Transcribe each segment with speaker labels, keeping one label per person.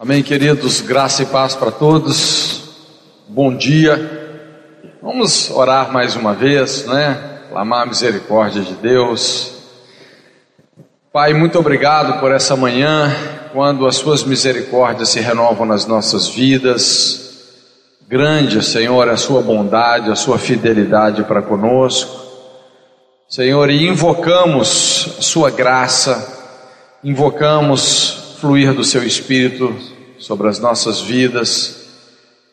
Speaker 1: Amém, queridos, graça e paz para todos. Bom dia. Vamos orar mais uma vez, né? Clamar a misericórdia de Deus. Pai, muito obrigado por essa manhã, quando as suas misericórdias se renovam nas nossas vidas. Grande, Senhor, a sua bondade, a sua fidelidade para conosco. Senhor, e invocamos a sua graça, invocamos fluir do seu espírito sobre as nossas vidas,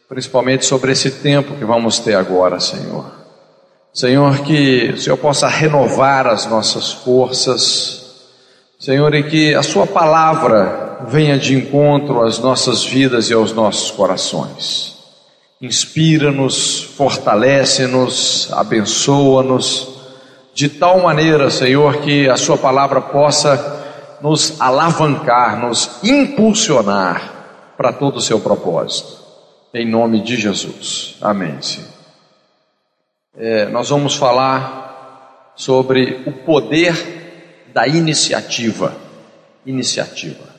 Speaker 1: principalmente sobre esse tempo que vamos ter agora, Senhor. Senhor, que o Senhor possa renovar as nossas forças, Senhor, e que a Sua palavra venha de encontro às nossas vidas e aos nossos corações. Inspira-nos, fortalece-nos, abençoa-nos, de tal maneira, Senhor, que a Sua palavra possa nos alavancar, nos impulsionar para todo o seu propósito. Em nome de Jesus. Amém. É, nós vamos falar sobre o poder da iniciativa. Iniciativa.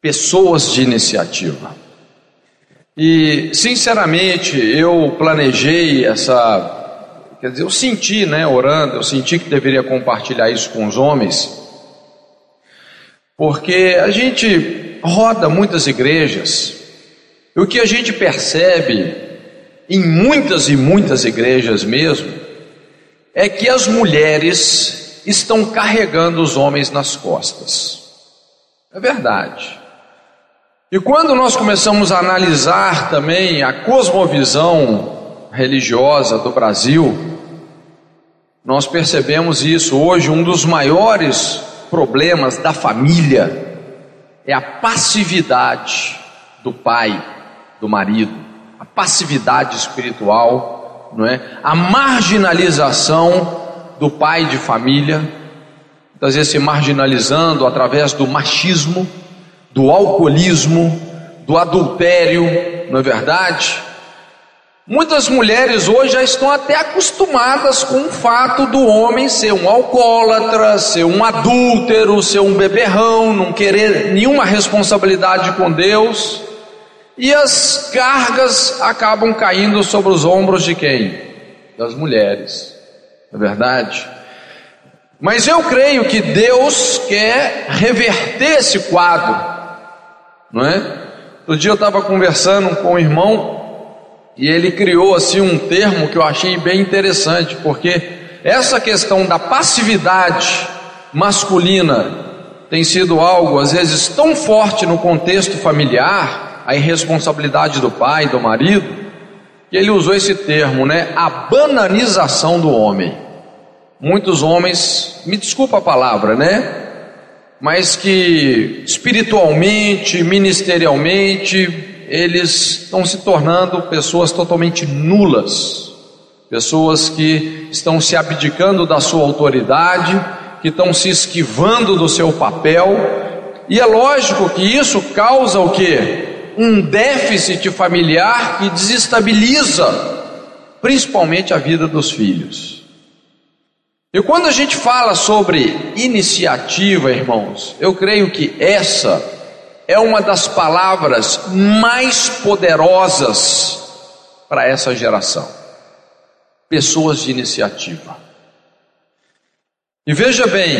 Speaker 1: Pessoas de iniciativa. E, sinceramente, eu planejei essa. Quer dizer, eu senti, né, orando, eu senti que deveria compartilhar isso com os homens porque a gente roda muitas igrejas, e o que a gente percebe em muitas e muitas igrejas mesmo, é que as mulheres estão carregando os homens nas costas. É verdade. E quando nós começamos a analisar também a cosmovisão religiosa do Brasil, nós percebemos isso. Hoje, um dos maiores problemas da família é a passividade do pai, do marido, a passividade espiritual, não é? A marginalização do pai de família, muitas vezes se marginalizando através do machismo, do alcoolismo, do adultério, não é verdade? Muitas mulheres hoje já estão até acostumadas com o fato do homem ser um alcoólatra, ser um adúltero, ser um beberrão, não querer nenhuma responsabilidade com Deus, e as cargas acabam caindo sobre os ombros de quem? Das mulheres, não é verdade? Mas eu creio que Deus quer reverter esse quadro, não é? Outro dia eu estava conversando com um irmão e ele criou assim um termo que eu achei bem interessante, porque essa questão da passividade masculina tem sido algo às vezes tão forte no contexto familiar, a irresponsabilidade do pai, do marido, que ele usou esse termo, né? A bananização do homem. Muitos homens, me desculpa a palavra, né? Mas que espiritualmente, ministerialmente, eles estão se tornando pessoas totalmente nulas, pessoas que estão se abdicando da sua autoridade, que estão se esquivando do seu papel, e é lógico que isso causa o que? Um déficit familiar que desestabiliza principalmente a vida dos filhos. E quando a gente fala sobre iniciativa, irmãos, eu creio que essa é uma das palavras mais poderosas para essa geração. Pessoas de iniciativa. E veja bem,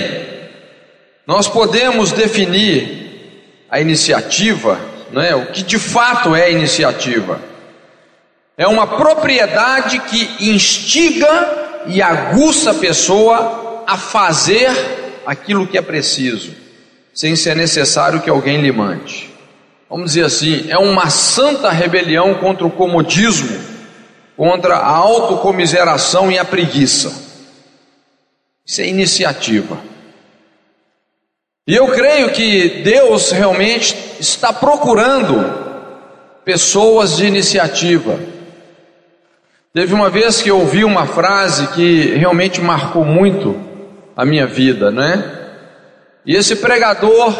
Speaker 1: nós podemos definir a iniciativa, não é? O que de fato é iniciativa? É uma propriedade que instiga e aguça a pessoa a fazer aquilo que é preciso sem ser necessário que alguém lhe mande. Vamos dizer assim, é uma santa rebelião contra o comodismo, contra a autocomiseração e a preguiça. Isso é iniciativa. E eu creio que Deus realmente está procurando pessoas de iniciativa. Teve uma vez que eu ouvi uma frase que realmente marcou muito a minha vida, né? E esse pregador,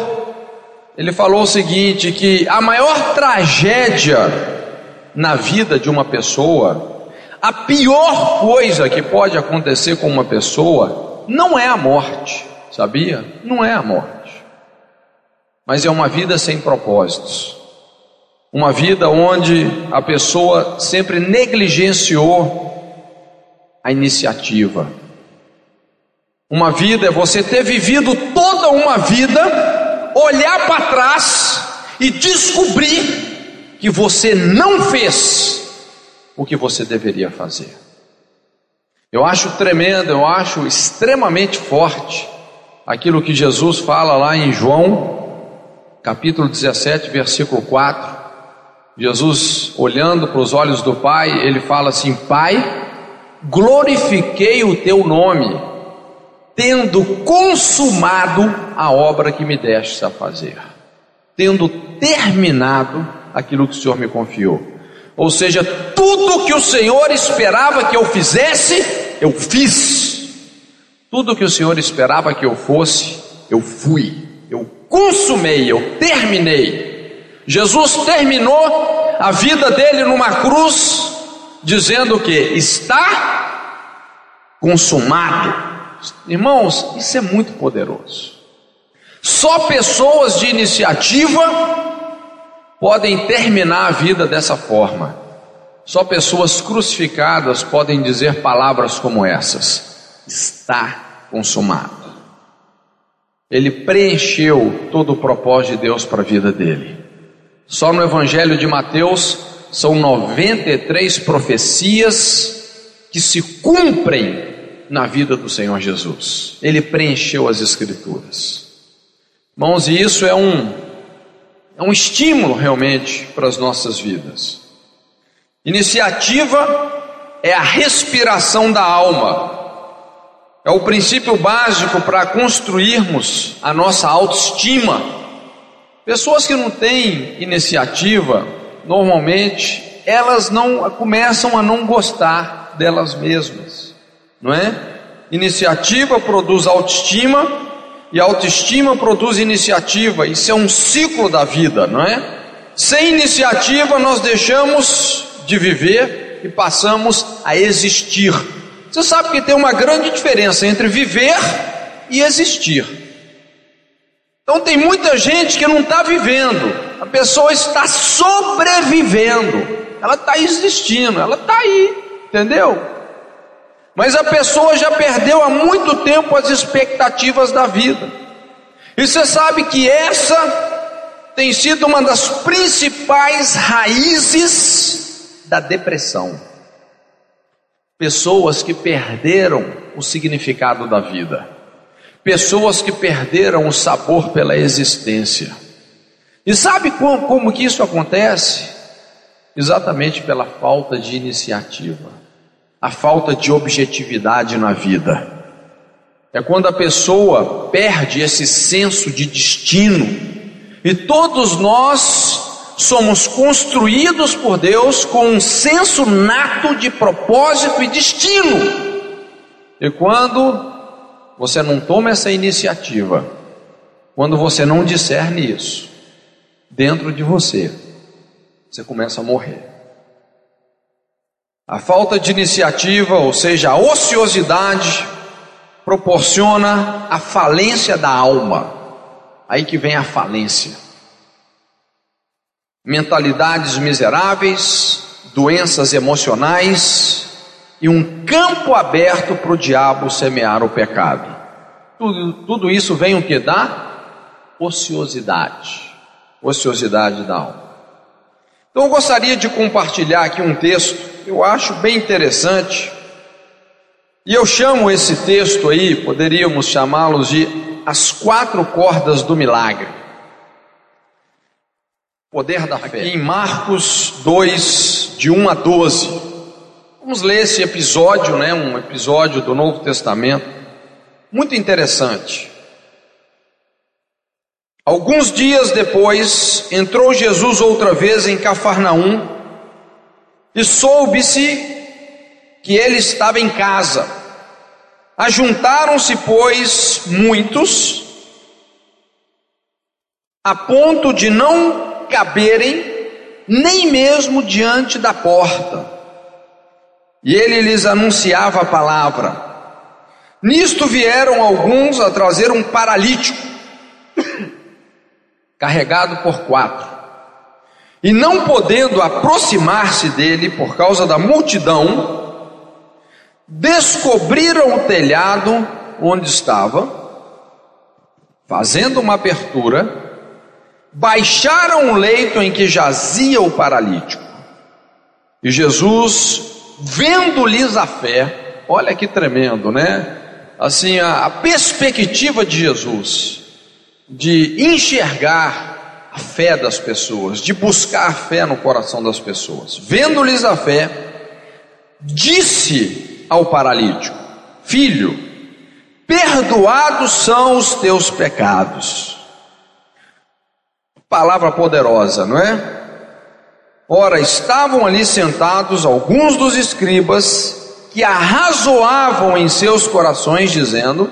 Speaker 1: ele falou o seguinte: que a maior tragédia na vida de uma pessoa, a pior coisa que pode acontecer com uma pessoa, não é a morte, sabia? Não é a morte. mas é uma vida sem propósitos. Uma vida onde a pessoa sempre negligenciou a iniciativa. Uma vida é você ter vivido toda uma vida, olhar para trás e descobrir que você não fez o que você deveria fazer. Eu acho tremendo, eu acho extremamente forte aquilo que Jesus fala lá em João, capítulo 17, versículo 4. Jesus, olhando para os olhos do Pai, ele fala assim: Pai, glorifiquei o teu nome, tendo consumado a obra que me deste a fazer, tendo terminado aquilo que o Senhor me confiou. Ou seja, tudo que o Senhor esperava que eu fizesse, eu fiz. Tudo que o Senhor esperava que eu fosse, eu fui. Eu consumei, eu terminei. Jesus terminou a vida dele numa cruz, dizendo que está consumado. Irmãos, isso é muito poderoso. Só pessoas de iniciativa podem terminar a vida dessa forma. Só pessoas crucificadas podem dizer palavras como essas: está consumado. Ele preencheu todo o propósito de Deus para a vida dele. Só no Evangelho de Mateus são 93 profecias que se cumprem na vida do Senhor Jesus. Ele preencheu as Escrituras. Irmãos, e isso é um, é um estímulo realmente para as nossas vidas. Iniciativa é a respiração da alma, é o princípio básico para construirmos a nossa autoestima Pessoas que não têm iniciativa, normalmente, elas não começam a não gostar delas mesmas, não é? Iniciativa produz autoestima e autoestima produz iniciativa. Isso é um ciclo da vida, não é? Sem iniciativa nós deixamos de viver e passamos a existir. Você sabe que tem uma grande diferença entre viver e existir. Então tem muita gente que não está vivendo, a pessoa está sobrevivendo, ela está existindo, ela está aí, entendeu? Mas a pessoa já perdeu há muito tempo as expectativas da vida. E você sabe que essa tem sido uma das principais raízes da depressão. Pessoas que perderam o significado da vida pessoas que perderam o sabor pela existência. E sabe como, como que isso acontece? Exatamente pela falta de iniciativa, a falta de objetividade na vida. É quando a pessoa perde esse senso de destino. E todos nós somos construídos por Deus com um senso nato de propósito e destino. E quando você não toma essa iniciativa, quando você não discerne isso dentro de você, você começa a morrer. A falta de iniciativa, ou seja, a ociosidade, proporciona a falência da alma. Aí que vem a falência. Mentalidades miseráveis, doenças emocionais, e um campo aberto para o diabo semear o pecado. Tudo, tudo isso vem o que dá? Ociosidade. Ociosidade da alma. Então eu gostaria de compartilhar aqui um texto eu acho bem interessante. E eu chamo esse texto aí, poderíamos chamá-los de As Quatro Cordas do Milagre. Poder da fé. Em Marcos 2, de 1 a 12. Vamos ler esse episódio, né, um episódio do Novo Testamento, muito interessante. Alguns dias depois, entrou Jesus outra vez em Cafarnaum e soube-se que ele estava em casa. Ajuntaram-se, pois, muitos, a ponto de não caberem nem mesmo diante da porta e ele lhes anunciava a palavra. Nisto vieram alguns a trazer um paralítico, carregado por quatro. E não podendo aproximar-se dele por causa da multidão, descobriram o telhado onde estava, fazendo uma abertura, baixaram o leito em que jazia o paralítico. E Jesus, vendo-lhes a fé, olha que tremendo, né? Assim, a, a perspectiva de Jesus, de enxergar a fé das pessoas, de buscar fé no coração das pessoas. Vendo-lhes a fé, disse ao paralítico: Filho, perdoados são os teus pecados. Palavra poderosa, não é? Ora, estavam ali sentados alguns dos escribas que arrazoavam em seus corações, dizendo: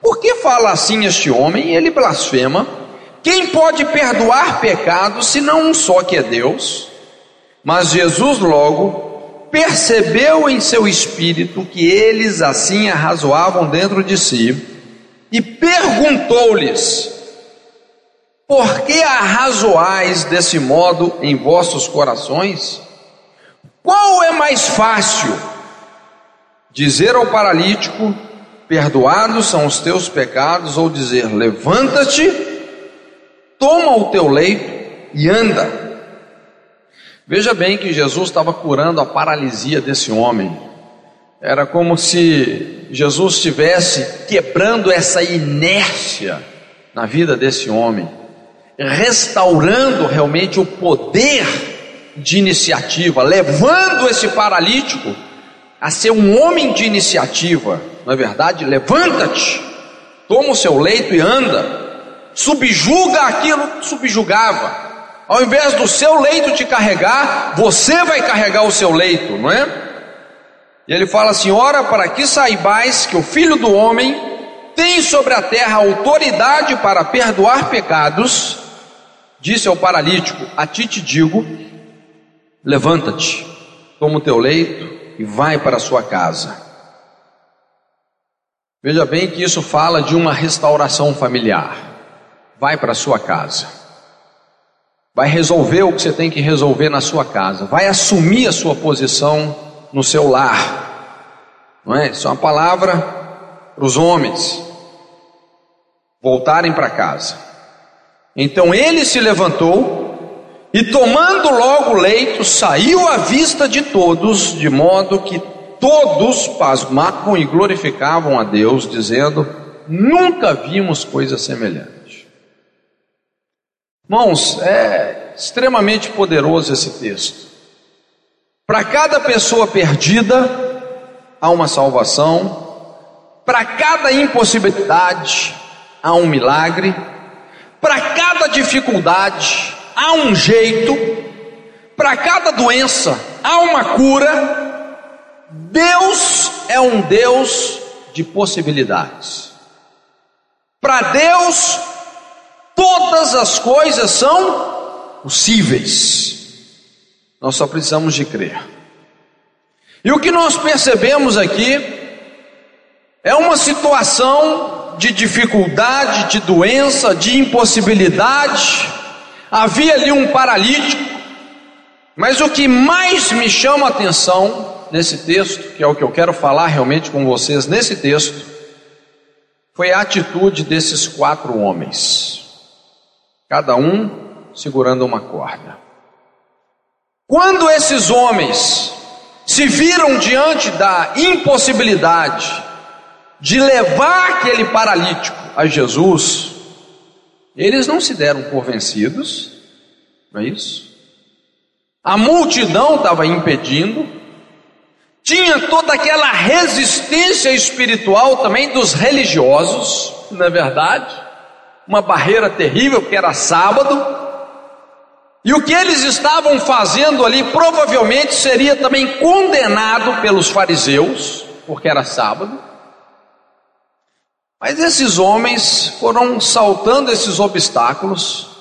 Speaker 1: Por que fala assim este homem? Ele blasfema. Quem pode perdoar pecados senão um só que é Deus? Mas Jesus logo percebeu em seu espírito que eles assim arrazoavam dentro de si e perguntou-lhes: por que arrazoais desse modo em vossos corações? Qual é mais fácil? Dizer ao paralítico: Perdoados são os teus pecados, ou dizer: Levanta-te, toma o teu leito e anda. Veja bem que Jesus estava curando a paralisia desse homem. Era como se Jesus estivesse quebrando essa inércia na vida desse homem restaurando realmente o poder de iniciativa, levando esse paralítico a ser um homem de iniciativa, não é verdade? Levanta-te, toma o seu leito e anda, subjuga aquilo que subjugava. Ao invés do seu leito te carregar, você vai carregar o seu leito, não é? E ele fala assim: ora, para que saibais que o filho do homem tem sobre a terra autoridade para perdoar pecados, Disse ao paralítico: A ti te digo, levanta-te, toma o teu leito e vai para a sua casa. Veja bem que isso fala de uma restauração familiar. Vai para sua casa. Vai resolver o que você tem que resolver na sua casa. Vai assumir a sua posição no seu lar. Não é? Isso é uma palavra para os homens voltarem para casa. Então ele se levantou e, tomando logo o leito, saiu à vista de todos, de modo que todos pasmavam e glorificavam a Deus, dizendo: Nunca vimos coisa semelhante. Irmãos, é extremamente poderoso esse texto. Para cada pessoa perdida, há uma salvação, para cada impossibilidade, há um milagre para cada dificuldade há um jeito, para cada doença há uma cura. Deus é um Deus de possibilidades. Para Deus, todas as coisas são possíveis. Nós só precisamos de crer. E o que nós percebemos aqui é uma situação de dificuldade, de doença, de impossibilidade. Havia ali um paralítico. Mas o que mais me chama a atenção nesse texto, que é o que eu quero falar realmente com vocês nesse texto, foi a atitude desses quatro homens, cada um segurando uma corda. Quando esses homens se viram diante da impossibilidade, de levar aquele paralítico a Jesus, eles não se deram por vencidos, não é isso? A multidão estava impedindo, tinha toda aquela resistência espiritual também dos religiosos, não é verdade? Uma barreira terrível, porque era sábado, e o que eles estavam fazendo ali provavelmente seria também condenado pelos fariseus, porque era sábado. Mas esses homens foram saltando esses obstáculos.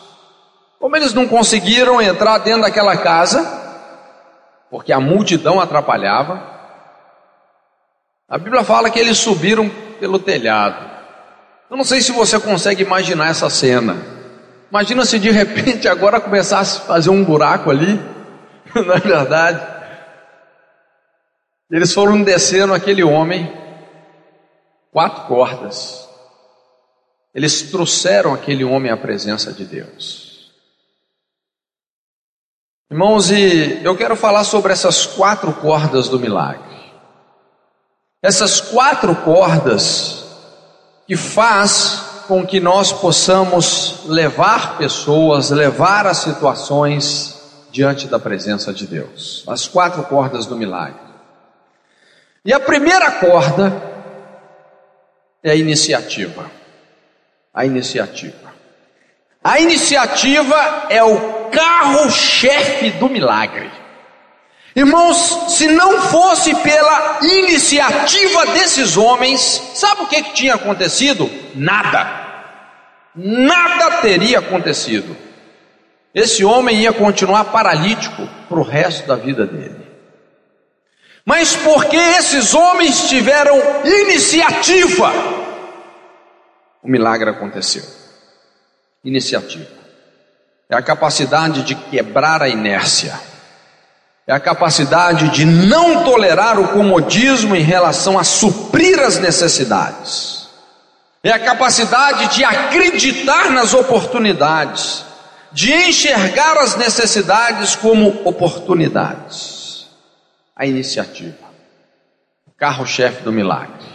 Speaker 1: Como eles não conseguiram entrar dentro daquela casa, porque a multidão atrapalhava, a Bíblia fala que eles subiram pelo telhado. Eu não sei se você consegue imaginar essa cena. Imagina se de repente agora começasse a fazer um buraco ali, não é verdade? Eles foram descendo aquele homem, quatro cordas. Eles trouxeram aquele homem à presença de Deus. Irmãos, e eu quero falar sobre essas quatro cordas do milagre. Essas quatro cordas que faz com que nós possamos levar pessoas, levar as situações diante da presença de Deus. As quatro cordas do milagre. E a primeira corda é a iniciativa. A iniciativa. A iniciativa é o carro-chefe do milagre. Irmãos, se não fosse pela iniciativa desses homens, sabe o que, que tinha acontecido? Nada. Nada teria acontecido. Esse homem ia continuar paralítico para o resto da vida dele. Mas porque esses homens tiveram iniciativa, o milagre aconteceu. Iniciativa é a capacidade de quebrar a inércia é a capacidade de não tolerar o comodismo em relação a suprir as necessidades, é a capacidade de acreditar nas oportunidades, de enxergar as necessidades como oportunidades. A iniciativa, carro-chefe do milagre.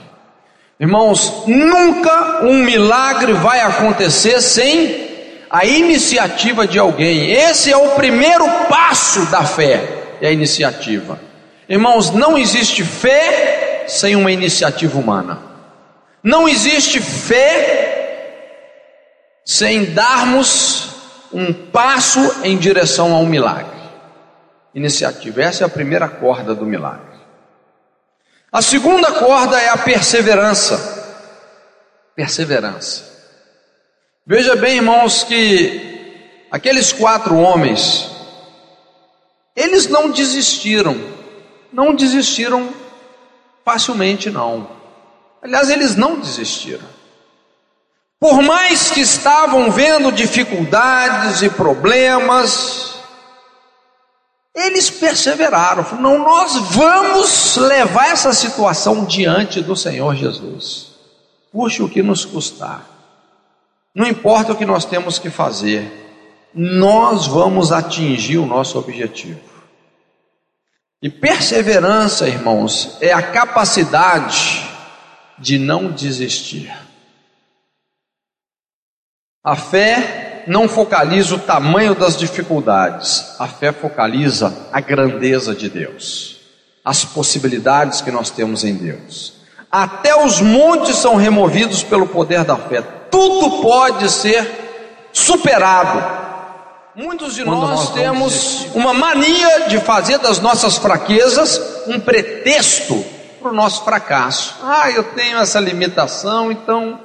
Speaker 1: Irmãos, nunca um milagre vai acontecer sem a iniciativa de alguém. Esse é o primeiro passo da fé é a iniciativa. Irmãos, não existe fé sem uma iniciativa humana. Não existe fé sem darmos um passo em direção ao milagre. Iniciativa, essa é a primeira corda do milagre. A segunda corda é a perseverança. Perseverança. Veja bem, irmãos, que aqueles quatro homens eles não desistiram, não desistiram facilmente, não. Aliás, eles não desistiram. Por mais que estavam vendo dificuldades e problemas, eles perseveraram. Não, nós vamos levar essa situação diante do Senhor Jesus. Puxe o que nos custar. Não importa o que nós temos que fazer nós vamos atingir o nosso objetivo. E perseverança, irmãos, é a capacidade de não desistir. A fé não focaliza o tamanho das dificuldades, a fé focaliza a grandeza de Deus, as possibilidades que nós temos em Deus. Até os montes são removidos pelo poder da fé, tudo pode ser superado Muitos de nós, temos uma mania de fazer das nossas fraquezas um pretexto para o nosso fracasso. Ah, eu tenho essa limitação, então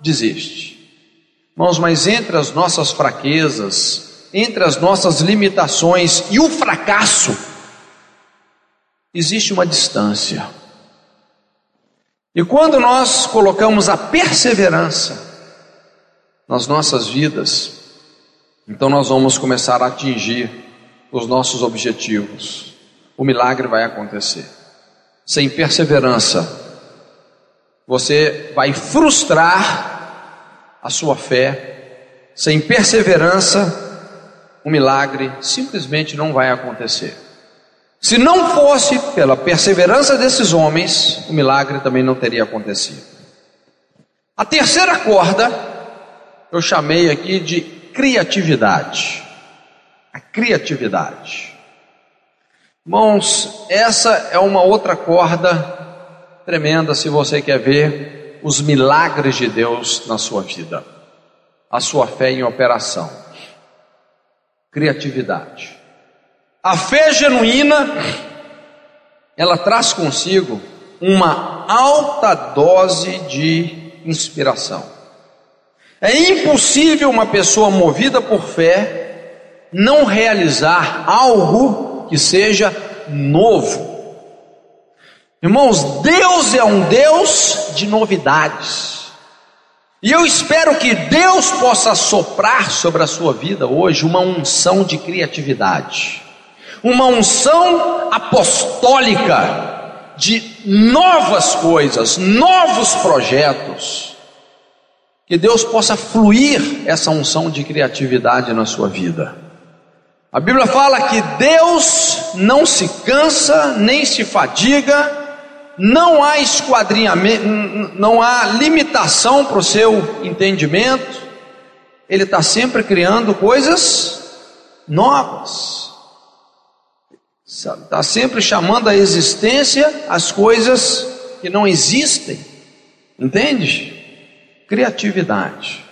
Speaker 1: desiste. Irmãos, mas entre as nossas fraquezas, entre as nossas limitações e o fracasso, existe uma distância. E quando nós colocamos a perseverança nas nossas vidas, então nós vamos começar a atingir os nossos objetivos. O milagre vai acontecer. Sem perseverança, você vai frustrar a sua fé. Sem perseverança, o milagre simplesmente não vai acontecer. Se não fosse pela perseverança desses homens, o milagre também não teria acontecido. A terceira corda, eu chamei aqui de criatividade. A criatividade. Irmãos, essa é uma outra corda tremenda se você quer ver os milagres de Deus na sua vida, a sua fé em operação. Criatividade. A fé genuína, ela traz consigo uma alta dose de inspiração. É impossível uma pessoa movida por fé não realizar algo que seja novo. Irmãos, Deus é um Deus de novidades. E eu espero que Deus possa soprar sobre a sua vida hoje uma unção de criatividade, uma unção apostólica de novas coisas, novos projetos. Que Deus possa fluir essa unção de criatividade na sua vida. A Bíblia fala que Deus não se cansa nem se fadiga não há esquadrinhamento, não há limitação para o seu entendimento, ele está sempre criando coisas novas, está sempre chamando a existência as coisas que não existem, entende? Criatividade,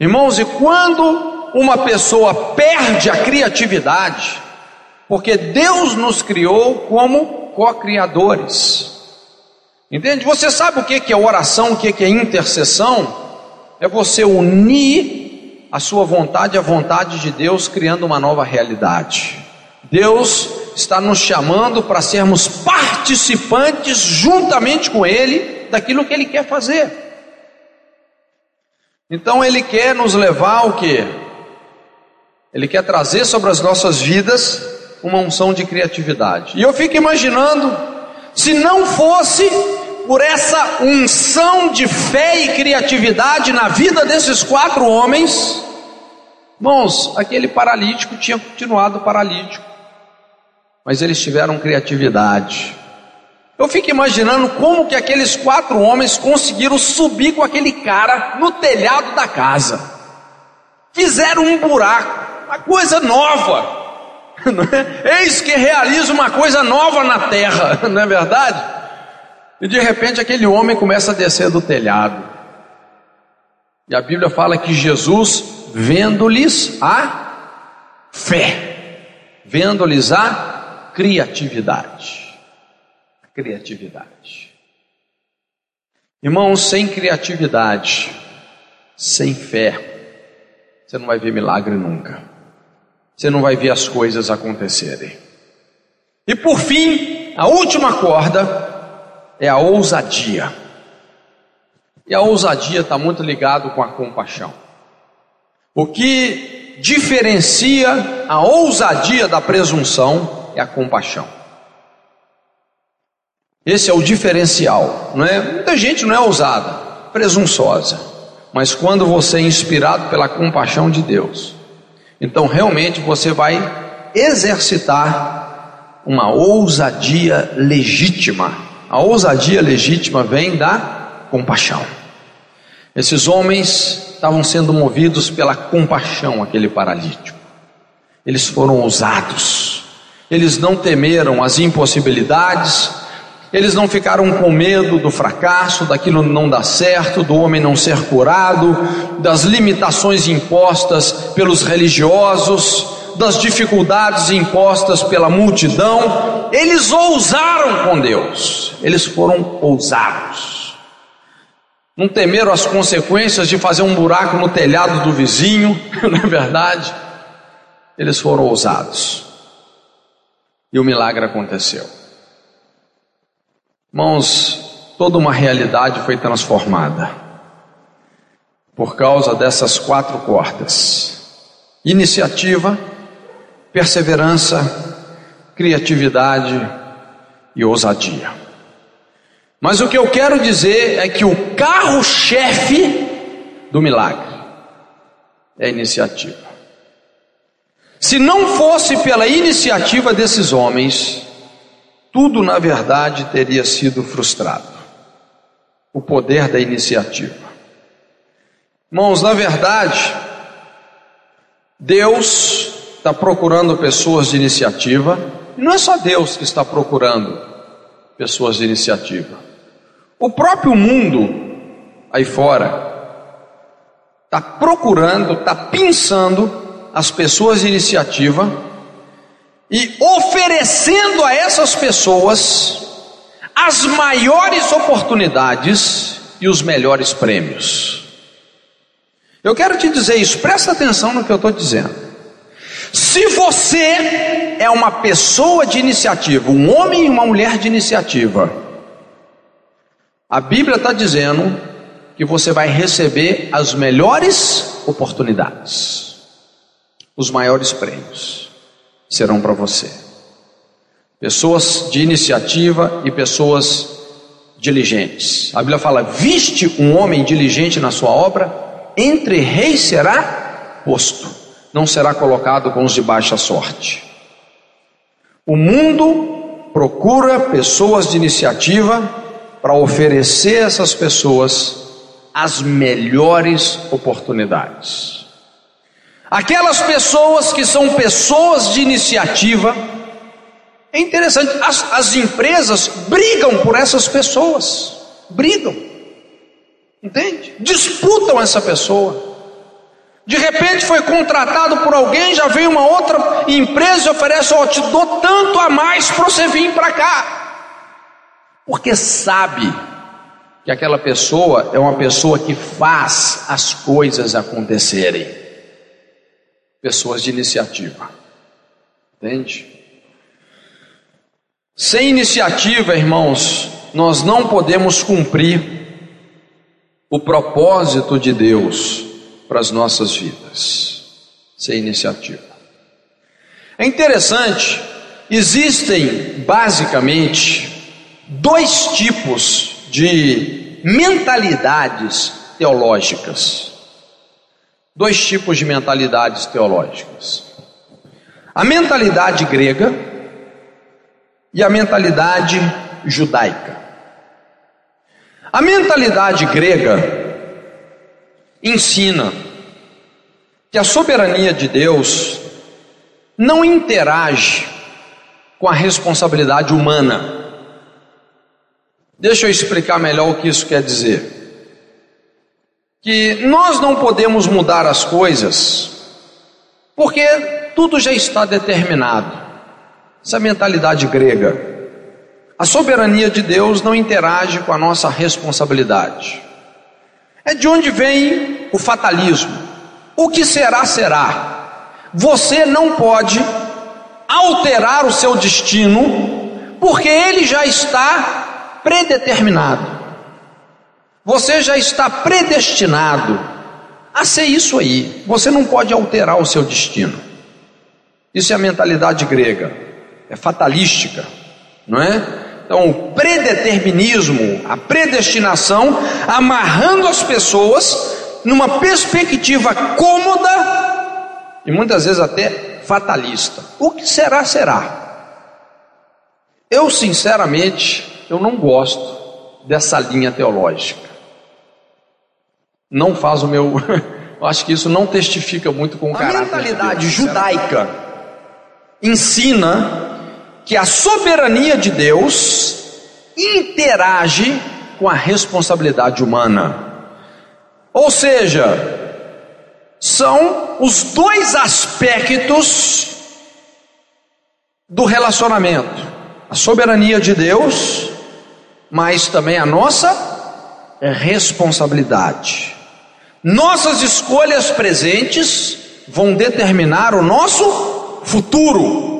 Speaker 1: irmãos, e quando uma pessoa perde a criatividade, porque Deus nos criou como co-criadores. Entende? Você sabe o que é oração, o que é intercessão? É você unir a sua vontade à vontade de Deus, criando uma nova realidade. Deus está nos chamando para sermos participantes juntamente com Ele daquilo que Ele quer fazer. Então Ele quer nos levar ao que? Ele quer trazer sobre as nossas vidas uma unção de criatividade. E eu fico imaginando, se não fosse por essa unção de fé e criatividade na vida desses quatro homens, irmãos, aquele paralítico tinha continuado paralítico, mas eles tiveram criatividade. Eu fico imaginando como que aqueles quatro homens conseguiram subir com aquele cara no telhado da casa. Fizeram um buraco, uma coisa nova. É? Eis que realiza uma coisa nova na terra, não é verdade? E de repente aquele homem começa a descer do telhado. E a Bíblia fala que Jesus, vendo-lhes a fé, vendo-lhes a criatividade. Criatividade. Irmãos, sem criatividade, sem fé, você não vai ver milagre nunca você não vai ver as coisas acontecerem. E por fim, a última corda é a ousadia. E a ousadia está muito ligado com a compaixão. O que diferencia a ousadia da presunção é a compaixão. Esse é o diferencial, não é? Muita gente não é ousada, presunçosa. Mas quando você é inspirado pela compaixão de Deus, então realmente você vai exercitar uma ousadia legítima. A ousadia legítima vem da compaixão. Esses homens estavam sendo movidos pela compaixão, aquele paralítico. Eles foram ousados. Eles não temeram as impossibilidades, eles não ficaram com medo do fracasso, daquilo não dar certo, do homem não ser curado, das limitações impostas pelos religiosos, das dificuldades impostas pela multidão. Eles ousaram com Deus, eles foram ousados. Não temeram as consequências de fazer um buraco no telhado do vizinho, não é verdade? Eles foram ousados. E o milagre aconteceu. Irmãos, toda uma realidade foi transformada por causa dessas quatro cordas: iniciativa, perseverança, criatividade e ousadia. Mas o que eu quero dizer é que o carro-chefe do milagre é a iniciativa. Se não fosse pela iniciativa desses homens, tudo na verdade teria sido frustrado. O poder da iniciativa. Irmãos, na verdade, Deus está procurando pessoas de iniciativa, e não é só Deus que está procurando pessoas de iniciativa. O próprio mundo aí fora está procurando, está pensando as pessoas de iniciativa e oferecendo a essas pessoas as maiores oportunidades e os melhores prêmios. Eu quero te dizer isso, presta atenção no que eu estou dizendo. Se você é uma pessoa de iniciativa, um homem e uma mulher de iniciativa, a Bíblia está dizendo que você vai receber as melhores oportunidades. Os maiores prêmios serão para você. Pessoas de iniciativa e pessoas diligentes. A Bíblia fala: Viste um homem diligente na sua obra, entre reis será posto, não será colocado com os de baixa sorte. O mundo procura pessoas de iniciativa para oferecer a essas pessoas as melhores oportunidades. Aquelas pessoas que são pessoas de iniciativa, é interessante, as, as empresas brigam por essas pessoas, brigam, entende? Disputam essa pessoa. De repente foi contratado por alguém, já veio uma outra empresa e oferece, ó, oh, te dou tanto a mais para você vir para cá. Porque sabe que aquela pessoa é uma pessoa que faz as coisas acontecerem. Pessoas de iniciativa. Entende? Sem iniciativa, irmãos, nós não podemos cumprir o propósito de Deus para as nossas vidas. Sem iniciativa. É interessante, existem basicamente dois tipos de mentalidades teológicas. Dois tipos de mentalidades teológicas: a mentalidade grega e a mentalidade judaica. A mentalidade grega ensina que a soberania de Deus não interage com a responsabilidade humana. Deixa eu explicar melhor o que isso quer dizer. Que nós não podemos mudar as coisas, porque tudo já está determinado. Essa mentalidade grega. A soberania de Deus não interage com a nossa responsabilidade. É de onde vem o fatalismo. O que será, será. Você não pode alterar o seu destino, porque ele já está predeterminado. Você já está predestinado a ser isso aí. Você não pode alterar o seu destino. Isso é a mentalidade grega, é fatalística, não é? Então, o predeterminismo, a predestinação, amarrando as pessoas numa perspectiva cômoda e muitas vezes até fatalista. O que será, será. Eu, sinceramente, eu não gosto dessa linha teológica. Não faz o meu. eu acho que isso não testifica muito com o a caráter. A mentalidade de judaica ensina que a soberania de Deus interage com a responsabilidade humana. Ou seja, são os dois aspectos do relacionamento: a soberania de Deus mas também a nossa responsabilidade. Nossas escolhas presentes vão determinar o nosso futuro.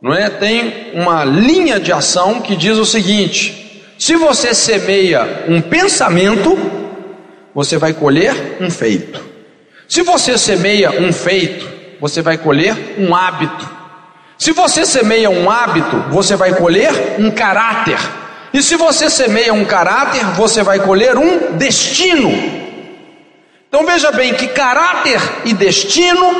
Speaker 1: Não é? Tem uma linha de ação que diz o seguinte: se você semeia um pensamento, você vai colher um feito. Se você semeia um feito, você vai colher um hábito. Se você semeia um hábito, você vai colher um caráter. E se você semeia um caráter, você vai colher um destino. Então veja bem que caráter e destino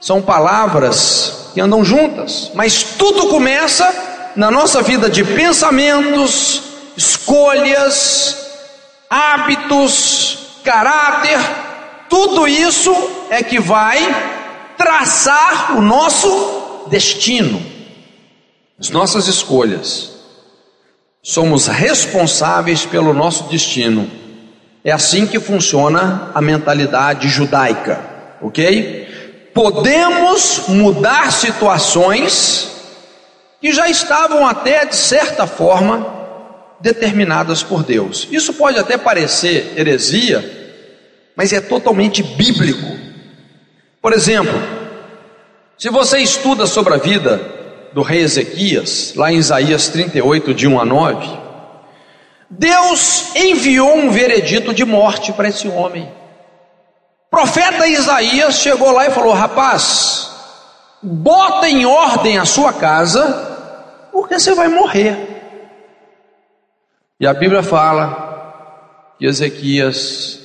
Speaker 1: são palavras que andam juntas, mas tudo começa na nossa vida de pensamentos, escolhas, hábitos, caráter, tudo isso é que vai traçar o nosso destino, as nossas escolhas. Somos responsáveis pelo nosso destino. É assim que funciona a mentalidade judaica, ok? Podemos mudar situações que já estavam até de certa forma determinadas por Deus. Isso pode até parecer heresia, mas é totalmente bíblico. Por exemplo, se você estuda sobre a vida do rei Ezequias, lá em Isaías 38, de 1 a 9, Deus enviou um veredito de morte para esse homem. O profeta Isaías chegou lá e falou: Rapaz, bota em ordem a sua casa, porque você vai morrer. E a Bíblia fala que Ezequias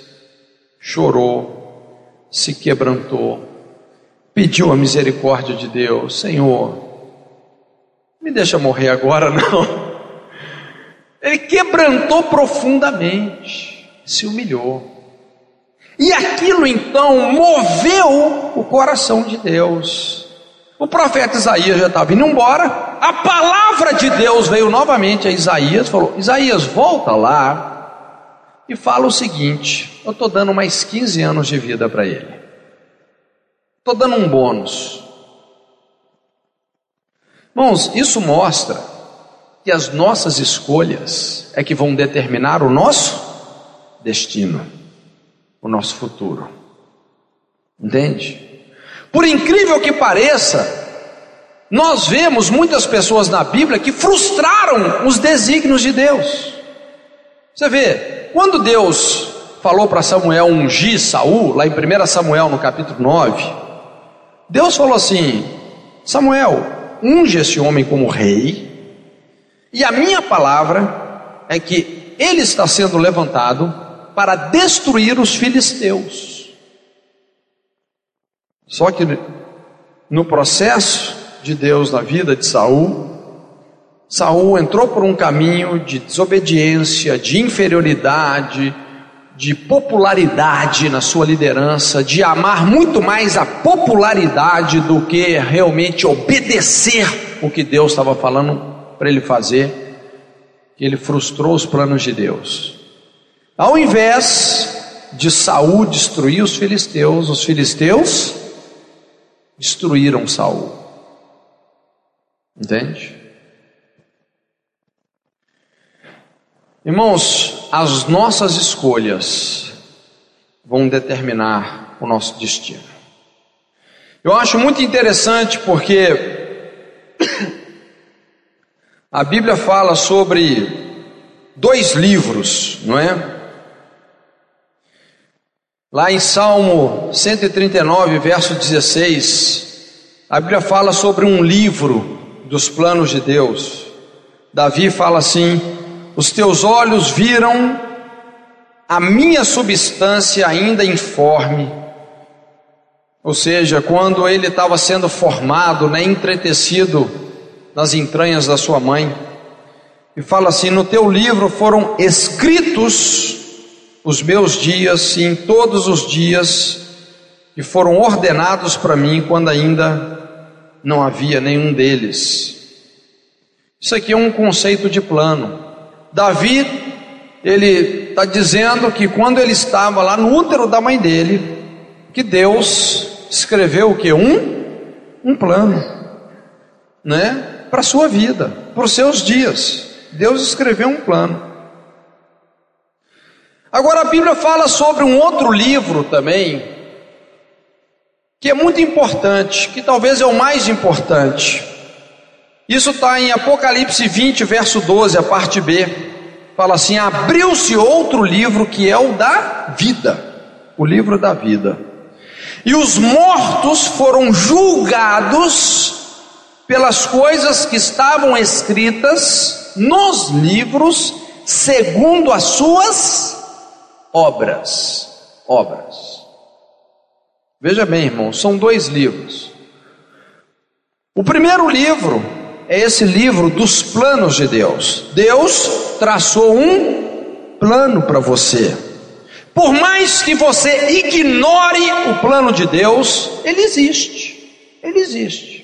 Speaker 1: chorou, se quebrantou, pediu a misericórdia de Deus: Senhor, me deixa morrer agora, não. Ele quebrantou profundamente, se humilhou. E aquilo então moveu o coração de Deus. O profeta Isaías já estava indo embora, a palavra de Deus veio novamente a Isaías, falou: Isaías, volta lá e fala o seguinte: eu estou dando mais 15 anos de vida para ele, estou dando um bônus. Irmãos, isso mostra que as nossas escolhas é que vão determinar o nosso destino, o nosso futuro. Entende? Por incrível que pareça, nós vemos muitas pessoas na Bíblia que frustraram os desígnios de Deus. Você vê, quando Deus falou para Samuel ungir Saul, lá em 1 Samuel no capítulo 9, Deus falou assim: Samuel, unge esse homem como rei, e a minha palavra é que ele está sendo levantado para destruir os filisteus. Só que no processo de Deus na vida de Saul, Saul entrou por um caminho de desobediência, de inferioridade, de popularidade na sua liderança, de amar muito mais a popularidade do que realmente obedecer o que Deus estava falando para ele fazer, que ele frustrou os planos de Deus. Ao invés de Saul destruir os filisteus, os filisteus destruíram Saul. Entende? Irmãos, as nossas escolhas vão determinar o nosso destino. Eu acho muito interessante porque a Bíblia fala sobre dois livros, não é? Lá em Salmo 139, verso 16, a Bíblia fala sobre um livro dos planos de Deus. Davi fala assim: Os teus olhos viram a minha substância ainda informe. Ou seja, quando ele estava sendo formado, né, entretecido nas entranhas da sua mãe, e fala assim: No teu livro foram escritos os meus dias, sim, todos os dias, e foram ordenados para mim quando ainda não havia nenhum deles. Isso aqui é um conceito de plano. Davi, ele está dizendo que quando ele estava lá no útero da mãe dele, que Deus escreveu o que? Um, um plano, né? Para a sua vida, para os seus dias. Deus escreveu um plano. Agora a Bíblia fala sobre um outro livro também, que é muito importante, que talvez é o mais importante. Isso está em Apocalipse 20, verso 12, a parte B. Fala assim: abriu-se outro livro que é o da vida, o livro da vida. E os mortos foram julgados pelas coisas que estavam escritas nos livros, segundo as suas obras. Obras. Veja bem, irmão, são dois livros. O primeiro livro é esse livro dos planos de Deus. Deus traçou um plano para você. Por mais que você ignore o plano de Deus, ele existe. Ele existe.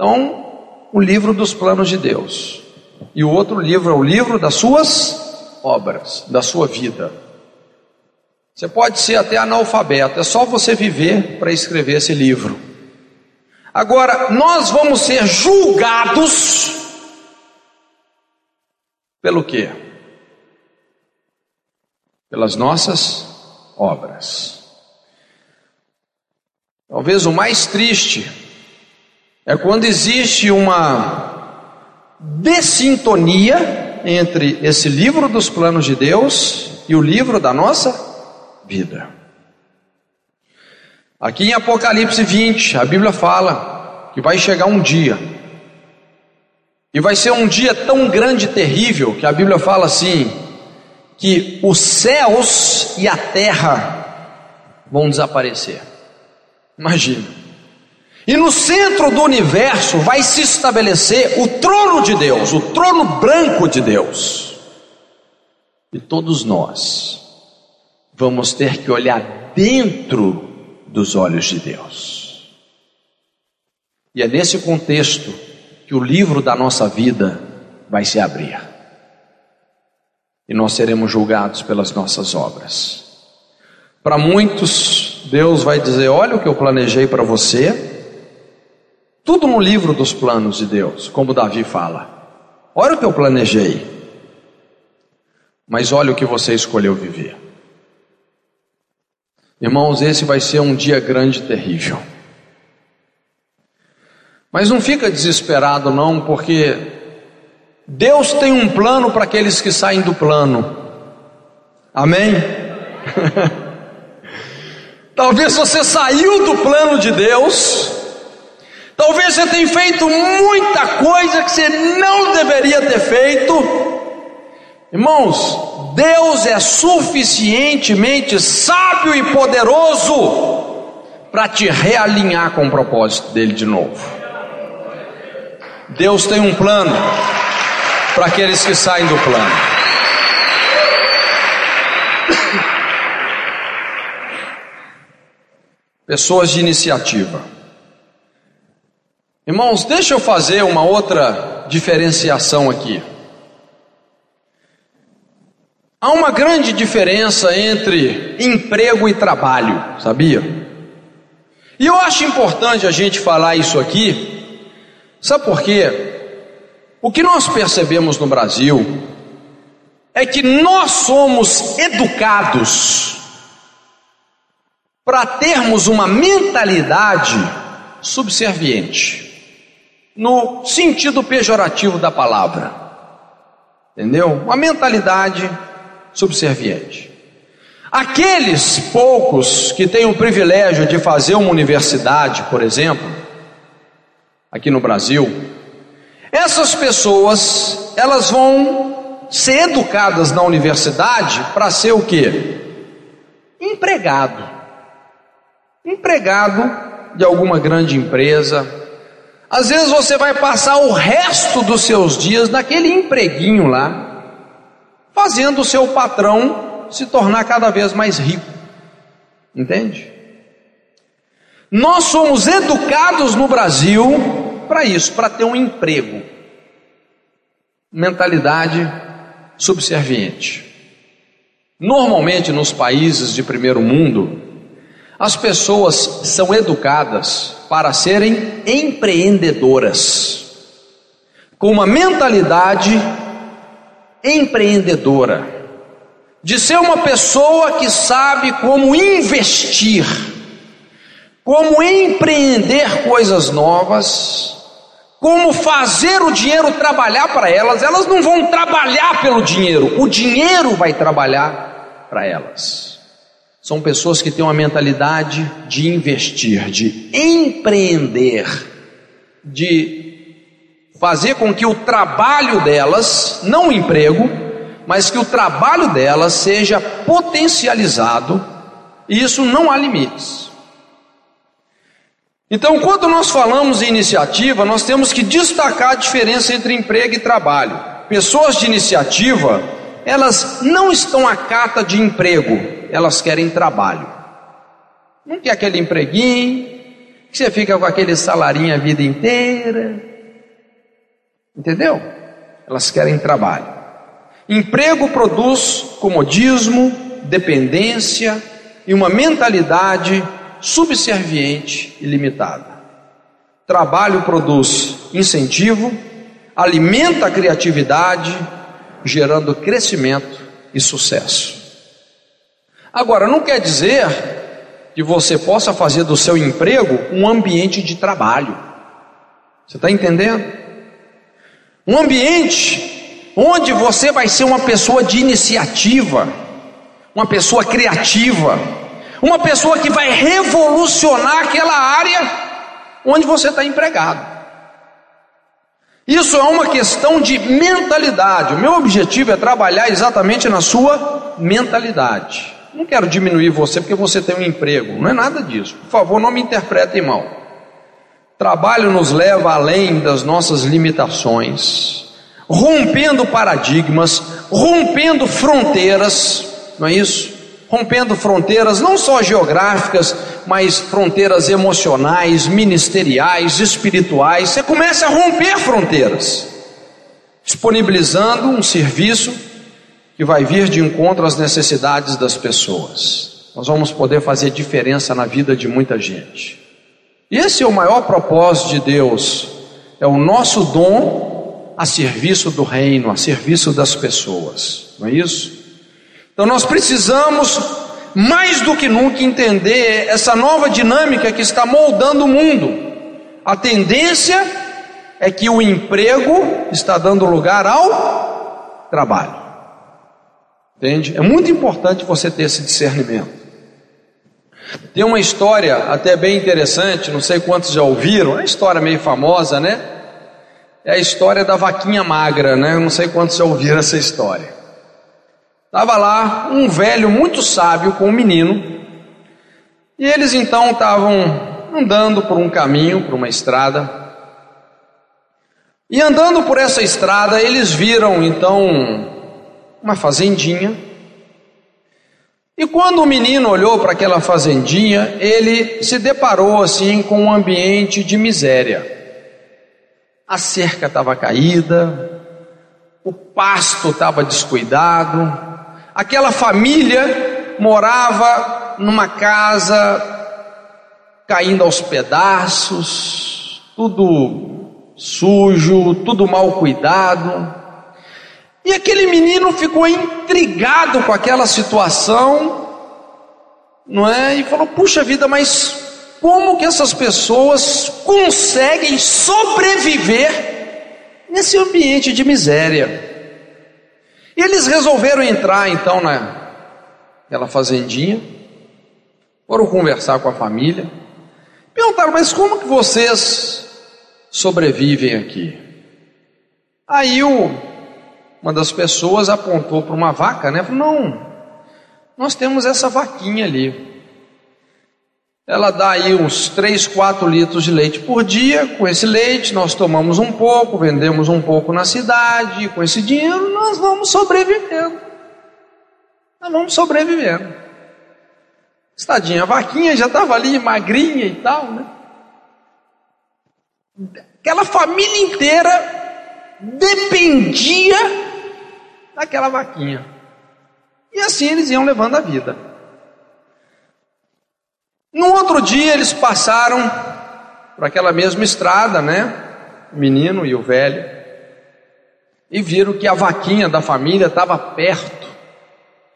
Speaker 1: Então, o livro dos planos de Deus. E o outro livro é o livro das suas obras, da sua vida. Você pode ser até analfabeto, é só você viver para escrever esse livro. Agora, nós vamos ser julgados pelo quê? Pelas nossas obras. Talvez o mais triste é quando existe uma dessintonia entre esse livro dos planos de Deus e o livro da nossa vida. Aqui em Apocalipse 20, a Bíblia fala que vai chegar um dia, e vai ser um dia tão grande e terrível que a Bíblia fala assim: que os céus e a terra vão desaparecer. Imagina. E no centro do universo vai se estabelecer o trono de Deus, o trono branco de Deus. E todos nós vamos ter que olhar dentro dos olhos de Deus. E é nesse contexto que o livro da nossa vida vai se abrir. E nós seremos julgados pelas nossas obras. Para muitos, Deus vai dizer: Olha o que eu planejei para você tudo no livro dos planos de Deus, como Davi fala. Olha o que eu planejei, mas olha o que você escolheu viver. Irmãos, esse vai ser um dia grande e terrível. Mas não fica desesperado, não, porque Deus tem um plano para aqueles que saem do plano. Amém? Talvez você saiu do plano de Deus Talvez você tenha feito muita coisa que você não deveria ter feito. Irmãos, Deus é suficientemente sábio e poderoso para te realinhar com o propósito dele de novo. Deus tem um plano para aqueles que saem do plano. Pessoas de iniciativa. Irmãos, deixa eu fazer uma outra diferenciação aqui. Há uma grande diferença entre emprego e trabalho, sabia? E eu acho importante a gente falar isso aqui, sabe por quê? O que nós percebemos no Brasil é que nós somos educados para termos uma mentalidade subserviente no sentido pejorativo da palavra. Entendeu? Uma mentalidade subserviente. Aqueles poucos que têm o privilégio de fazer uma universidade, por exemplo, aqui no Brasil, essas pessoas, elas vão ser educadas na universidade para ser o quê? Empregado. Empregado de alguma grande empresa, às vezes você vai passar o resto dos seus dias naquele empreguinho lá, fazendo o seu patrão se tornar cada vez mais rico. Entende? Nós somos educados no Brasil para isso, para ter um emprego. Mentalidade subserviente. Normalmente nos países de primeiro mundo, as pessoas são educadas para serem empreendedoras, com uma mentalidade empreendedora, de ser uma pessoa que sabe como investir, como empreender coisas novas, como fazer o dinheiro trabalhar para elas. Elas não vão trabalhar pelo dinheiro, o dinheiro vai trabalhar para elas. São pessoas que têm uma mentalidade de investir, de empreender, de fazer com que o trabalho delas, não o emprego, mas que o trabalho delas seja potencializado, e isso não há limites. Então, quando nós falamos em iniciativa, nós temos que destacar a diferença entre emprego e trabalho. Pessoas de iniciativa, elas não estão à cata de emprego, elas querem trabalho. Não quer aquele empreguinho, que você fica com aquele salarinho a vida inteira. Entendeu? Elas querem trabalho. Emprego produz comodismo, dependência e uma mentalidade subserviente e limitada. Trabalho produz incentivo, alimenta a criatividade, gerando crescimento e sucesso. Agora, não quer dizer que você possa fazer do seu emprego um ambiente de trabalho. Você está entendendo? Um ambiente onde você vai ser uma pessoa de iniciativa, uma pessoa criativa, uma pessoa que vai revolucionar aquela área onde você está empregado. Isso é uma questão de mentalidade. O meu objetivo é trabalhar exatamente na sua mentalidade. Não quero diminuir você porque você tem um emprego, não é nada disso. Por favor, não me interpretem mal. Trabalho nos leva além das nossas limitações, rompendo paradigmas, rompendo fronteiras, não é isso? Rompendo fronteiras não só geográficas, mas fronteiras emocionais, ministeriais, espirituais. Você começa a romper fronteiras, disponibilizando um serviço que vai vir de encontro às necessidades das pessoas. Nós vamos poder fazer diferença na vida de muita gente. E esse é o maior propósito de Deus, é o nosso dom a serviço do reino, a serviço das pessoas, não é isso? Então nós precisamos mais do que nunca entender essa nova dinâmica que está moldando o mundo. A tendência é que o emprego está dando lugar ao trabalho. Entende? É muito importante você ter esse discernimento. Tem uma história até bem interessante, não sei quantos já ouviram, é uma história meio famosa, né? É a história da vaquinha magra, né? não sei quantos já ouviram essa história. Estava lá um velho muito sábio com um menino, e eles então estavam andando por um caminho, por uma estrada, e andando por essa estrada, eles viram então uma fazendinha, e quando o menino olhou para aquela fazendinha, ele se deparou assim com um ambiente de miséria. A cerca estava caída, o pasto estava descuidado, aquela família morava numa casa caindo aos pedaços, tudo sujo, tudo mal cuidado. E aquele menino ficou intrigado com aquela situação, não é? E falou: puxa vida, mas como que essas pessoas conseguem sobreviver nesse ambiente de miséria? E eles resolveram entrar então naquela fazendinha, foram conversar com a família, perguntaram: mas como que vocês sobrevivem aqui? Aí o uma das pessoas apontou para uma vaca, né? Falou, não, nós temos essa vaquinha ali. Ela dá aí uns 3, 4 litros de leite por dia. Com esse leite, nós tomamos um pouco, vendemos um pouco na cidade. Com esse dinheiro, nós vamos sobrevivendo. Nós vamos sobrevivendo. Estadinha, a vaquinha já estava ali magrinha e tal, né? Aquela família inteira dependia daquela vaquinha. E assim eles iam levando a vida. No outro dia eles passaram por aquela mesma estrada, né? O menino e o velho, e viram que a vaquinha da família estava perto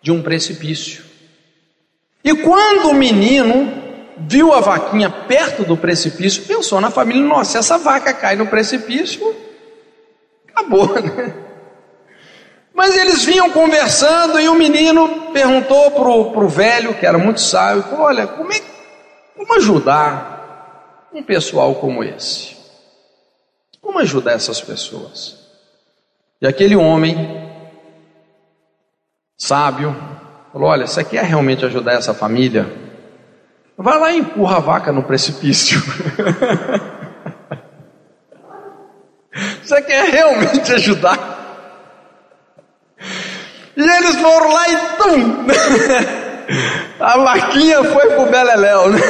Speaker 1: de um precipício. E quando o menino viu a vaquinha perto do precipício, pensou na família: nossa, essa vaca cai no precipício, acabou, né? Mas eles vinham conversando e o menino perguntou para o velho, que era muito sábio, falou, olha, como, é, como ajudar um pessoal como esse? Como ajudar essas pessoas? E aquele homem, sábio, falou, olha, você quer realmente ajudar essa família? Vai lá e empurra a vaca no precipício. você quer realmente ajudar? E eles foram lá e tum! A vaquinha foi pro Beleléu, né?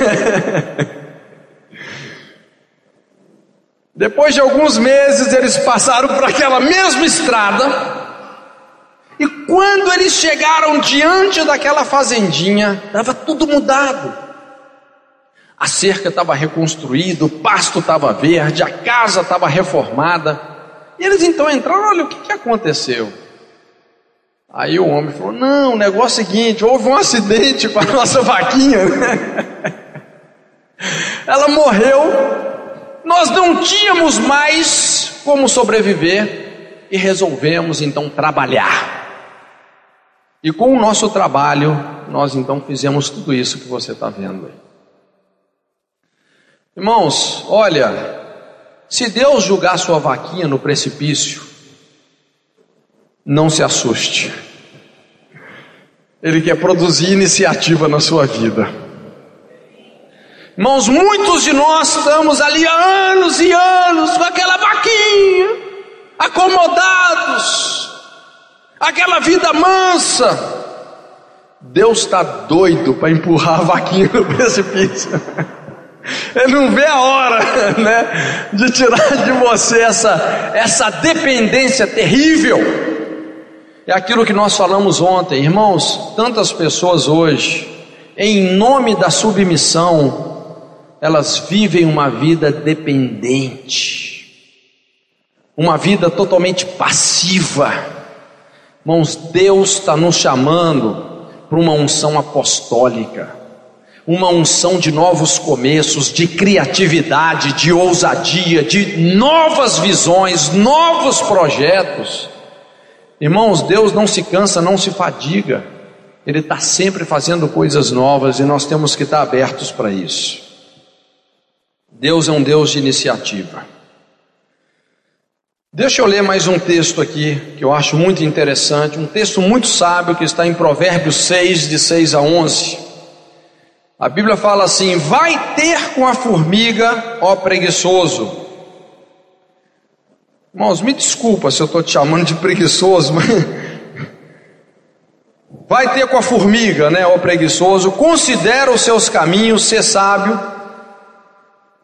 Speaker 1: Depois de alguns meses, eles passaram por aquela mesma estrada. E quando eles chegaram diante daquela fazendinha, estava tudo mudado. A cerca estava reconstruída, o pasto estava verde, a casa estava reformada. E eles então entraram: olha o que, que aconteceu. Aí o homem falou: Não, o negócio é o seguinte: houve um acidente com a nossa vaquinha. Ela morreu, nós não tínhamos mais como sobreviver, e resolvemos então trabalhar. E com o nosso trabalho, nós então fizemos tudo isso que você está vendo aí. Irmãos, olha, se Deus julgar sua vaquinha no precipício, não se assuste. Ele quer produzir iniciativa na sua vida. Irmãos, muitos de nós estamos ali há anos e anos com aquela vaquinha, acomodados, aquela vida mansa. Deus está doido para empurrar a vaquinha no precipício. Ele não vê a hora, né, de tirar de você essa, essa dependência terrível. É aquilo que nós falamos ontem, irmãos. Tantas pessoas hoje, em nome da submissão, elas vivem uma vida dependente, uma vida totalmente passiva. Irmãos, Deus está nos chamando para uma unção apostólica uma unção de novos começos, de criatividade, de ousadia, de novas visões, novos projetos. Irmãos, Deus não se cansa, não se fadiga, Ele está sempre fazendo coisas novas e nós temos que estar abertos para isso. Deus é um Deus de iniciativa. Deixa eu ler mais um texto aqui que eu acho muito interessante, um texto muito sábio que está em Provérbios 6, de 6 a 11. A Bíblia fala assim: vai ter com a formiga, ó preguiçoso. Irmãos, me desculpa se eu estou te chamando de preguiçoso, mas. Vai ter com a formiga, né, ó preguiçoso, considera os seus caminhos, ser sábio,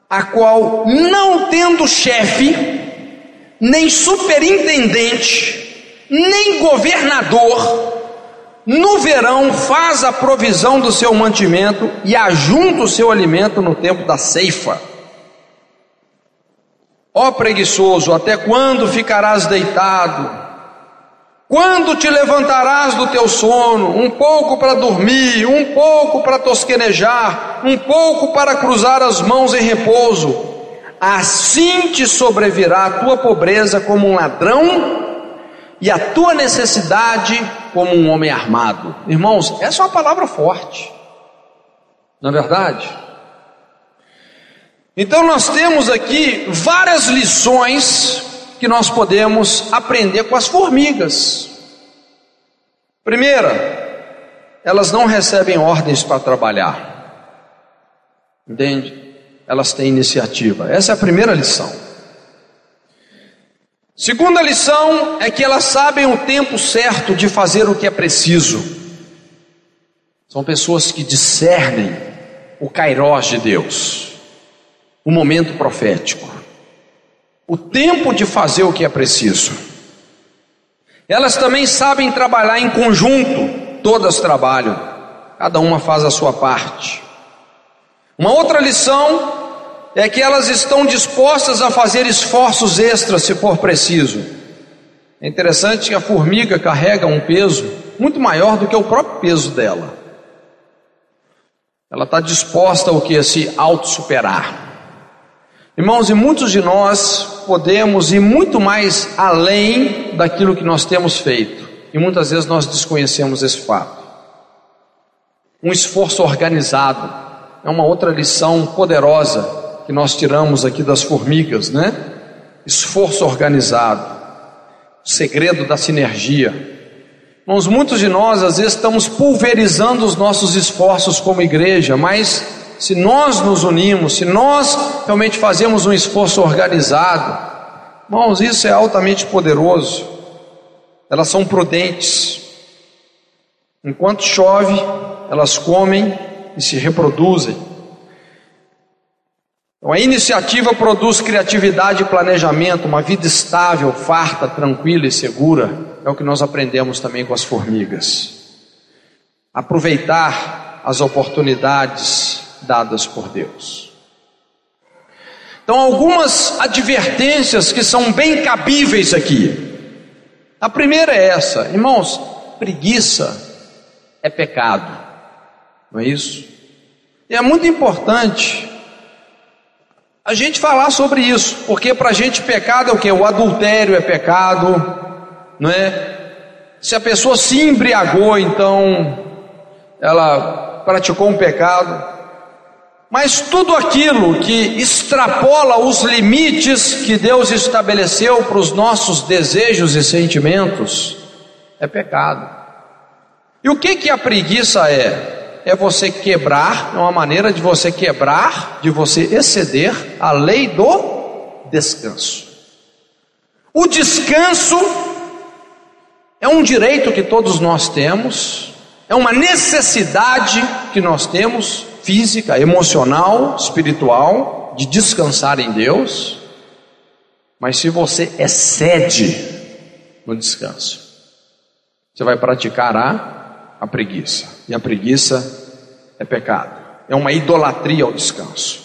Speaker 1: a qual, não tendo chefe, nem superintendente, nem governador, no verão faz a provisão do seu mantimento e ajunta o seu alimento no tempo da ceifa. Ó preguiçoso, até quando ficarás deitado? Quando te levantarás do teu sono? Um pouco para dormir, um pouco para tosquenejar, um pouco para cruzar as mãos em repouso. Assim te sobrevirá a tua pobreza como um ladrão e a tua necessidade como um homem armado. Irmãos, essa é uma palavra forte, não é verdade? Então nós temos aqui várias lições que nós podemos aprender com as formigas. Primeira, elas não recebem ordens para trabalhar. Entende? Elas têm iniciativa. Essa é a primeira lição. Segunda lição é que elas sabem o tempo certo de fazer o que é preciso. São pessoas que discernem o kairós de Deus, o momento profético, o tempo de fazer o que é preciso. Elas também sabem trabalhar em conjunto, todas trabalham, cada uma faz a sua parte. Uma outra lição é que elas estão dispostas a fazer esforços extras se for preciso. É interessante que a formiga carrega um peso muito maior do que o próprio peso dela. Ela está disposta ao que? A se auto-superar. Irmãos, e muitos de nós podemos ir muito mais além daquilo que nós temos feito. E muitas vezes nós desconhecemos esse fato. Um esforço organizado é uma outra lição poderosa que nós tiramos aqui das formigas, né? Esforço organizado, segredo da sinergia. Irmãos, muitos de nós às vezes estamos pulverizando os nossos esforços como igreja, mas se nós nos unimos, se nós realmente fazemos um esforço organizado, irmãos, isso é altamente poderoso. Elas são prudentes. Enquanto chove, elas comem e se reproduzem. Então, a iniciativa produz criatividade e planejamento, uma vida estável, farta, tranquila e segura. É o que nós aprendemos também com as formigas. Aproveitar as oportunidades dadas por Deus. Então, algumas advertências que são bem cabíveis aqui. A primeira é essa, irmãos: preguiça é pecado, não é isso? E é muito importante a gente falar sobre isso, porque para a gente pecado é o que? O adultério é pecado, não é? Se a pessoa se embriagou, então ela praticou um pecado. Mas tudo aquilo que extrapola os limites que Deus estabeleceu para os nossos desejos e sentimentos é pecado. E o que que a preguiça é? É você quebrar, é uma maneira de você quebrar, de você exceder a lei do descanso. O descanso é um direito que todos nós temos, é uma necessidade que nós temos, física, emocional, espiritual, de descansar em Deus, mas se você excede no descanso, você vai praticar a, a preguiça, e a preguiça é pecado, é uma idolatria ao descanso.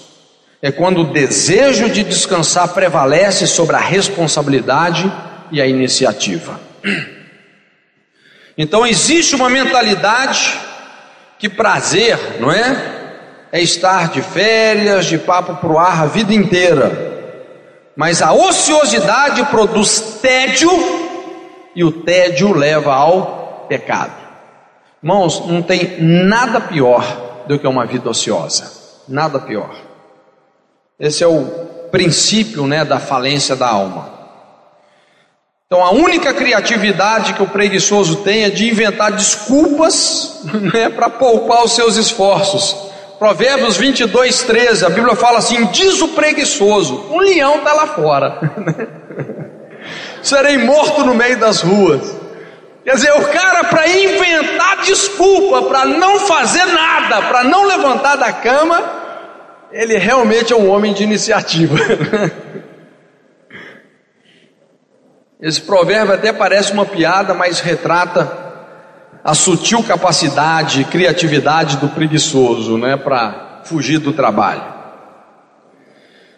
Speaker 1: É quando o desejo de descansar prevalece sobre a responsabilidade e a iniciativa. Então existe uma mentalidade que prazer, não é? é estar de férias, de papo para o ar a vida inteira. Mas a ociosidade produz tédio e o tédio leva ao pecado. Irmãos, não tem nada pior do que uma vida ociosa. Nada pior. Esse é o princípio né, da falência da alma. Então a única criatividade que o preguiçoso tem é de inventar desculpas né, para poupar os seus esforços. Provérbios 22, 13, a Bíblia fala assim: diz o preguiçoso, um leão está lá fora, serei morto no meio das ruas. Quer dizer, o cara, para inventar desculpa, para não fazer nada, para não levantar da cama, ele realmente é um homem de iniciativa. Esse provérbio até parece uma piada, mas retrata a sutil capacidade e criatividade do preguiçoso, né, para fugir do trabalho.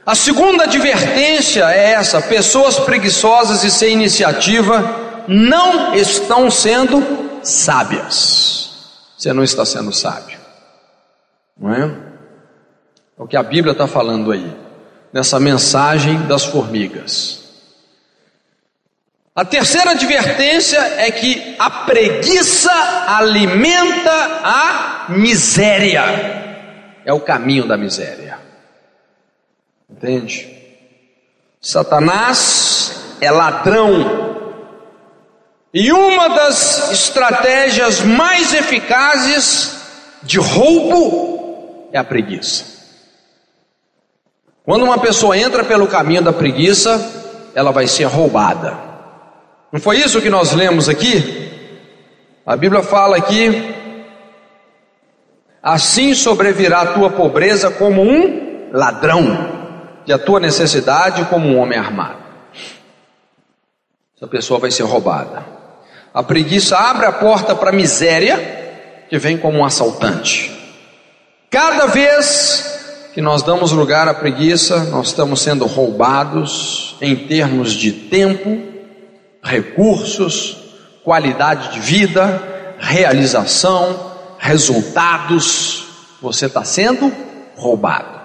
Speaker 1: A segunda advertência é essa: pessoas preguiçosas e sem iniciativa não estão sendo sábias. Você não está sendo sábio, não é? É o que a Bíblia está falando aí, nessa mensagem das formigas. A terceira advertência é que a preguiça alimenta a miséria. É o caminho da miséria. Entende? Satanás é ladrão. E uma das estratégias mais eficazes de roubo é a preguiça. Quando uma pessoa entra pelo caminho da preguiça, ela vai ser roubada. Não foi isso que nós lemos aqui? A Bíblia fala aqui: assim sobrevirá a tua pobreza como um ladrão, e a tua necessidade como um homem armado. Essa pessoa vai ser roubada. A preguiça abre a porta para a miséria, que vem como um assaltante. Cada vez que nós damos lugar à preguiça, nós estamos sendo roubados em termos de tempo, recursos, qualidade de vida, realização, resultados, você está sendo roubado.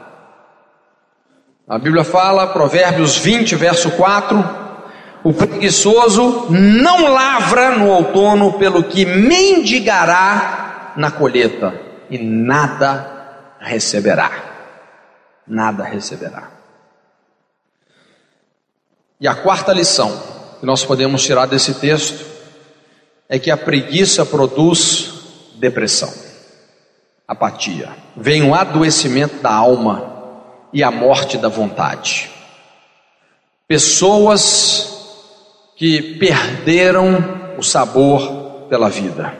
Speaker 1: A Bíblia fala, Provérbios 20, verso 4: o preguiçoso não lavra no outono, pelo que mendigará na colheita, e nada receberá. Nada receberá. E a quarta lição, que nós podemos tirar desse texto é que a preguiça produz depressão, apatia. Vem um adoecimento da alma e a morte da vontade. Pessoas que perderam o sabor pela vida.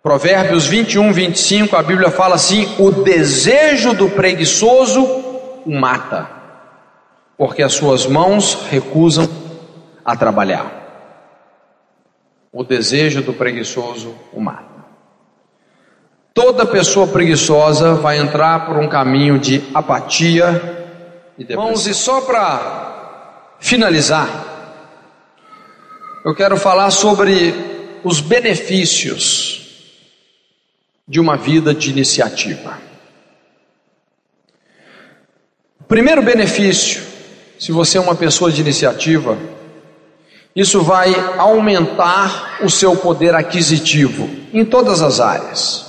Speaker 1: Provérbios 21, 25, a Bíblia fala assim: o desejo do preguiçoso o mata, porque as suas mãos recusam a trabalhar. O desejo do preguiçoso o mata. Toda pessoa preguiçosa vai entrar por um caminho de apatia e depressão. Irmãos, e só para finalizar, eu quero falar sobre os benefícios de uma vida de iniciativa. Primeiro benefício, se você é uma pessoa de iniciativa, isso vai aumentar o seu poder aquisitivo em todas as áreas.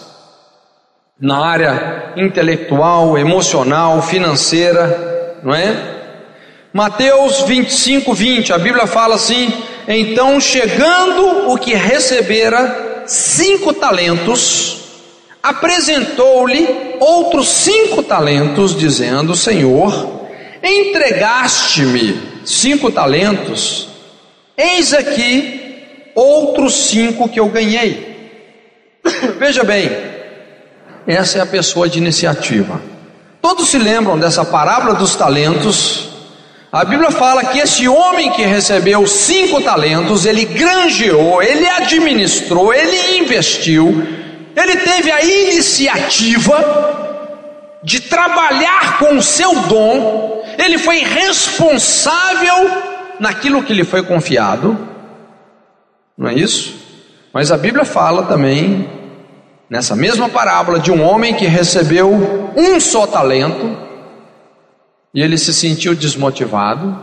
Speaker 1: Na área intelectual, emocional, financeira, não é? Mateus 25, 20, a Bíblia fala assim: Então, chegando o que recebera cinco talentos, apresentou-lhe outros cinco talentos, dizendo: Senhor, entregaste-me cinco talentos, eis aqui outros cinco que eu ganhei. Veja bem, essa é a pessoa de iniciativa. Todos se lembram dessa parábola dos talentos a Bíblia fala que esse homem que recebeu cinco talentos, ele granjeou, ele administrou, ele investiu, ele teve a iniciativa de trabalhar com o seu dom, ele foi responsável naquilo que lhe foi confiado, não é isso? Mas a Bíblia fala também, nessa mesma parábola, de um homem que recebeu um só talento, e ele se sentiu desmotivado,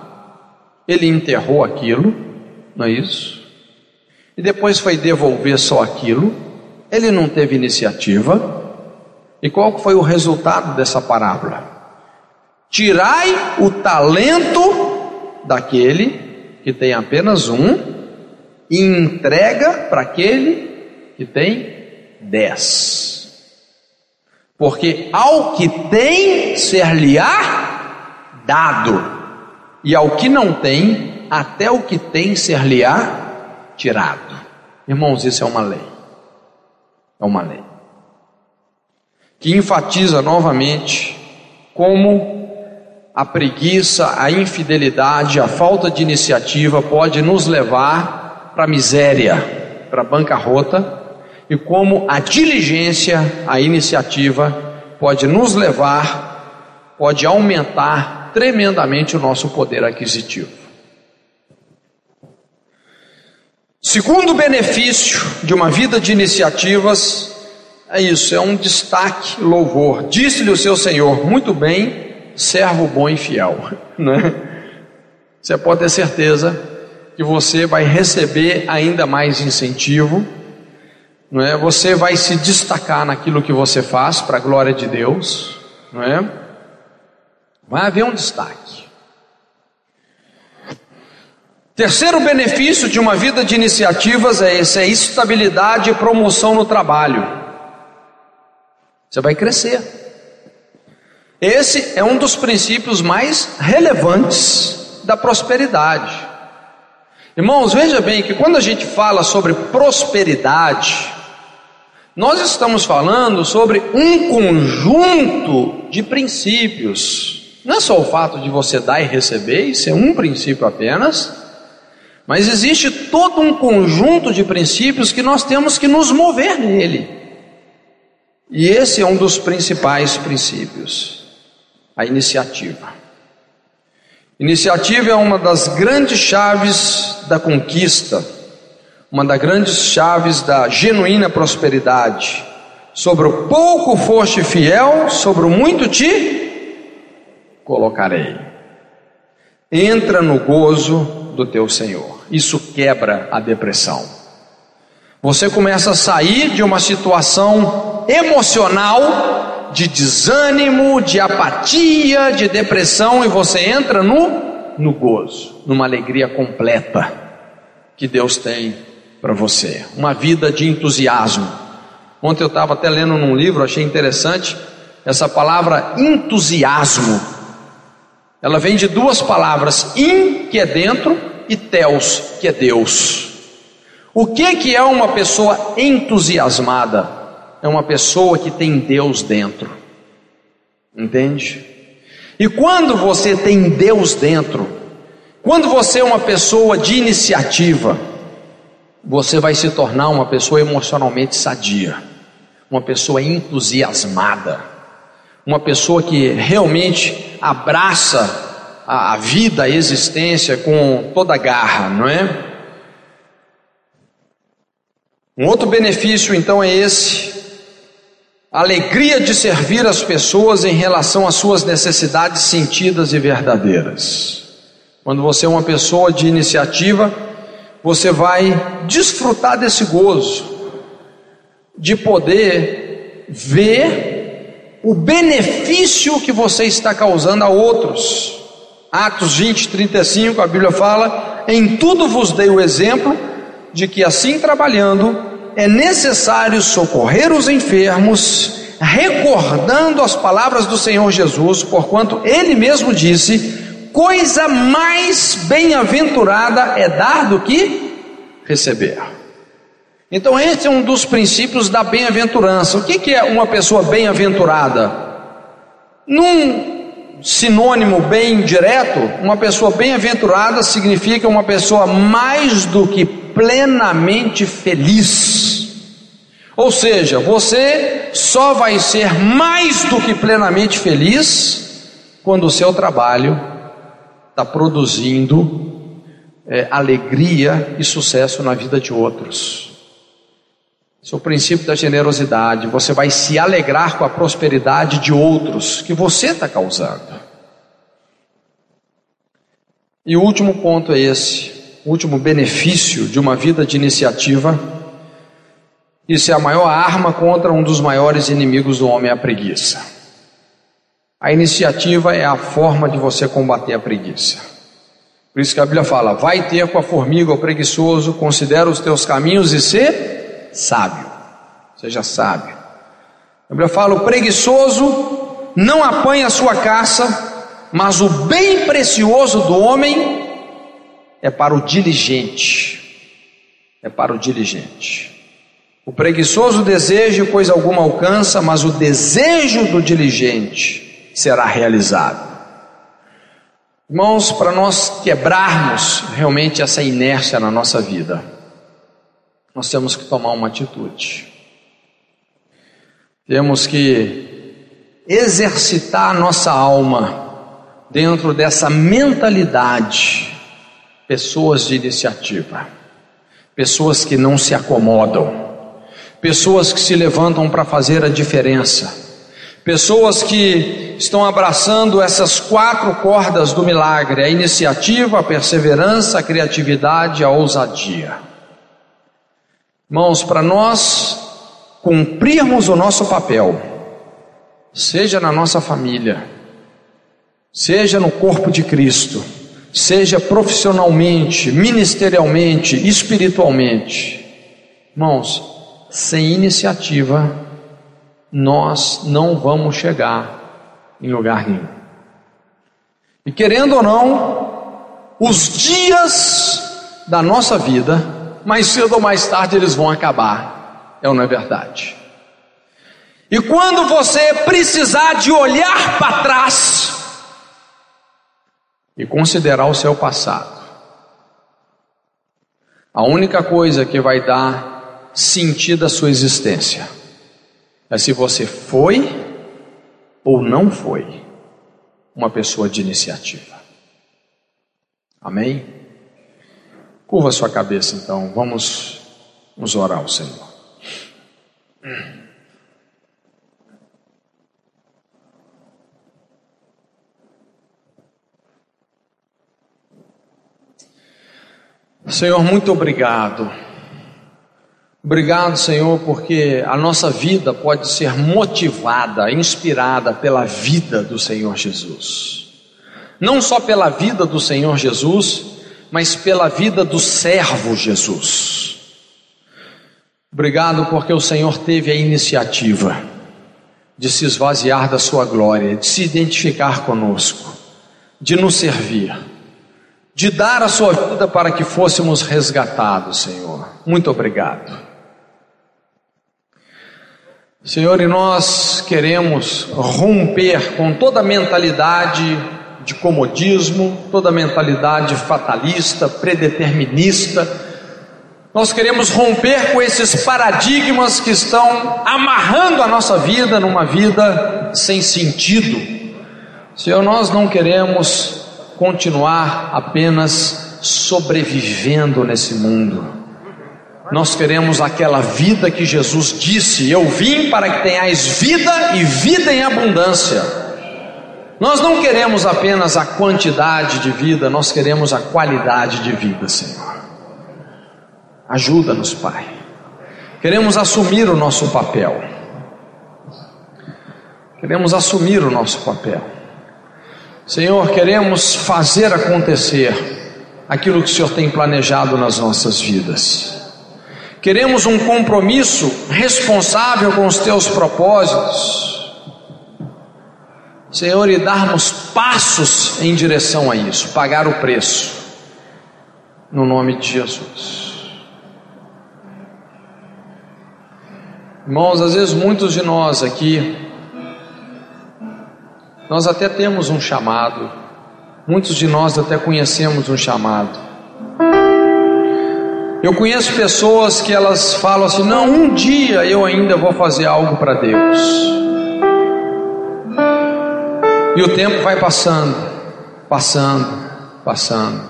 Speaker 1: ele enterrou aquilo, não é isso? E depois foi devolver só aquilo, ele não teve iniciativa. E qual foi o resultado dessa parábola? Tirai o talento daquele que tem apenas um e entrega para aquele que tem dez. Porque ao que tem ser-lhe-á dado, e ao que não tem, até o que tem ser-lhe-á tirado. Irmãos, isso é uma lei. É uma lei. Que enfatiza novamente como a preguiça, a infidelidade, a falta de iniciativa pode nos levar para a miséria, para a bancarrota, e como a diligência, a iniciativa pode nos levar, pode aumentar tremendamente o nosso poder aquisitivo. Segundo benefício de uma vida de iniciativas é isso, é um destaque, louvor. Disse-lhe o seu Senhor: Muito bem, servo bom e fiel. Né? Você pode ter certeza que você vai receber ainda mais incentivo, não é? Você vai se destacar naquilo que você faz para a glória de Deus, não é? Vai haver um destaque. Terceiro benefício de uma vida de iniciativas é esse: é estabilidade e promoção no trabalho. Você vai crescer. Esse é um dos princípios mais relevantes da prosperidade. Irmãos, veja bem que quando a gente fala sobre prosperidade, nós estamos falando sobre um conjunto de princípios não é só o fato de você dar e receber, isso é um princípio apenas, mas existe todo um conjunto de princípios que nós temos que nos mover nele. E esse é um dos principais princípios, a iniciativa. Iniciativa é uma das grandes chaves da conquista, uma das grandes chaves da genuína prosperidade. Sobre o pouco foste fiel, sobre o muito te colocarei. Entra no gozo do teu Senhor. Isso quebra a depressão. Você começa a sair de uma situação emocional de desânimo, de apatia, de depressão e você entra no no gozo, numa alegria completa que Deus tem para você, uma vida de entusiasmo. Ontem eu estava até lendo num livro, achei interessante essa palavra entusiasmo ela vem de duas palavras, in, que é dentro, e teos, que é Deus. O que que é uma pessoa entusiasmada? É uma pessoa que tem Deus dentro. Entende? E quando você tem Deus dentro, quando você é uma pessoa de iniciativa, você vai se tornar uma pessoa emocionalmente sadia, uma pessoa entusiasmada uma pessoa que realmente abraça a, vida, a existência com toda a garra, não é? Um outro benefício então é esse, alegria de servir as pessoas em relação às suas necessidades sentidas e verdadeiras. Quando você é uma pessoa de iniciativa, você vai desfrutar desse gozo, de poder ver o benefício que você está causando a outros. Atos 20, 35, a Bíblia fala: Em tudo vos dei o exemplo de que assim trabalhando é necessário socorrer os enfermos, recordando as palavras do Senhor Jesus, porquanto ele mesmo disse: coisa mais bem-aventurada é dar do que receber. Então, esse é um dos princípios da bem-aventurança. O que, que é uma pessoa bem-aventurada? Num sinônimo bem direto, uma pessoa bem-aventurada significa uma pessoa mais do que plenamente feliz. Ou seja, você só vai ser mais do que plenamente feliz quando o seu trabalho está produzindo é, alegria e sucesso na vida de outros. Esse é o princípio da generosidade. Você vai se alegrar com a prosperidade de outros que você está causando. E o último ponto é esse: o último benefício de uma vida de iniciativa. Isso é a maior arma contra um dos maiores inimigos do homem, a preguiça. A iniciativa é a forma de você combater a preguiça. Por isso que a Bíblia fala: vai ter com a formiga o preguiçoso, considera os teus caminhos e ser sábio. Seja sábio. A Bíblia fala: o preguiçoso não apanha a sua caça, mas o bem precioso do homem é para o diligente. É para o diligente. O preguiçoso deseja coisa alguma alcança, mas o desejo do diligente será realizado. Irmãos, para nós quebrarmos realmente essa inércia na nossa vida, nós temos que tomar uma atitude. Temos que exercitar a nossa alma dentro dessa mentalidade. Pessoas de iniciativa, pessoas que não se acomodam, pessoas que se levantam para fazer a diferença, pessoas que estão abraçando essas quatro cordas do milagre: a iniciativa, a perseverança, a criatividade, a ousadia. Irmãos, para nós cumprirmos o nosso papel, seja na nossa família, seja no corpo de Cristo, seja profissionalmente, ministerialmente, espiritualmente, irmãos, sem iniciativa, nós não vamos chegar em lugar nenhum. E querendo ou não, os dias da nossa vida mais cedo ou mais tarde eles vão acabar. É ou não é verdade? E quando você precisar de olhar para trás e considerar o seu passado, a única coisa que vai dar sentido à sua existência é se você foi ou não foi uma pessoa de iniciativa. Amém? Curva sua cabeça então, vamos nos orar ao Senhor. Senhor, muito obrigado. Obrigado, Senhor, porque a nossa vida pode ser motivada, inspirada pela vida do Senhor Jesus. Não só pela vida do Senhor Jesus, mas pela vida do servo Jesus. Obrigado porque o Senhor teve a iniciativa de se esvaziar da sua glória, de se identificar conosco, de nos servir, de dar a sua vida para que fôssemos resgatados, Senhor. Muito obrigado. Senhor, e nós queremos romper com toda a mentalidade de comodismo, toda mentalidade fatalista, predeterminista. Nós queremos romper com esses paradigmas que estão amarrando a nossa vida numa vida sem sentido. Senhor, nós não queremos continuar apenas sobrevivendo nesse mundo. Nós queremos aquela vida que Jesus disse: Eu vim para que tenhais vida e vida em abundância. Nós não queremos apenas a quantidade de vida, nós queremos a qualidade de vida, Senhor. Ajuda-nos, Pai. Queremos assumir o nosso papel. Queremos assumir o nosso papel. Senhor, queremos fazer acontecer aquilo que o Senhor tem planejado nas nossas vidas. Queremos um compromisso responsável com os teus propósitos. Senhor, e darmos passos em direção a isso, pagar o preço, no nome de Jesus. Irmãos, às vezes muitos de nós aqui, nós até temos um chamado, muitos de nós até conhecemos um chamado, eu conheço pessoas que elas falam assim: não, um dia eu ainda vou fazer algo para Deus. E o tempo vai passando, passando, passando.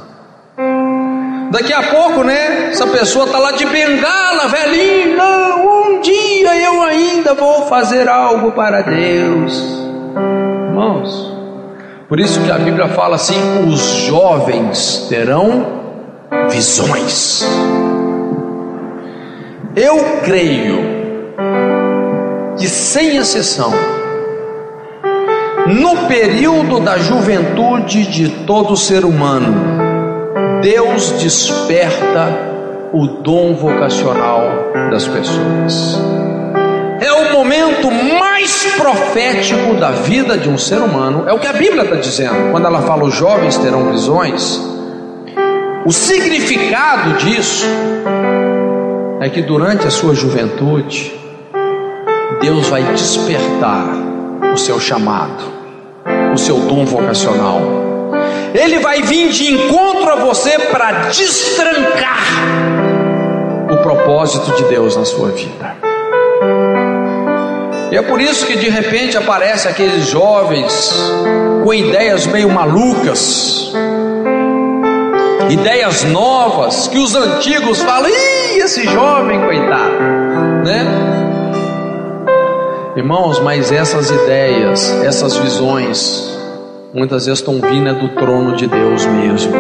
Speaker 1: Daqui a pouco, né? Essa pessoa está lá de bengala, velhinho. Não, um dia eu ainda vou fazer algo para Deus. Irmãos, por isso que a Bíblia fala assim: os jovens terão visões. Eu creio que, sem exceção, no período da juventude de todo ser humano, Deus desperta o dom vocacional das pessoas. É o momento mais profético da vida de um ser humano, é o que a Bíblia está dizendo, quando ela fala os jovens terão visões. O significado disso é que durante a sua juventude, Deus vai despertar o seu chamado, o seu dom vocacional. Ele vai vir de encontro a você para destrancar o propósito de Deus na sua vida. E é por isso que de repente aparecem aqueles jovens com ideias meio malucas, ideias novas que os antigos falam, ih, esse jovem coitado, né? Irmãos, mas essas ideias, essas visões, muitas vezes estão vindo do trono de Deus mesmo.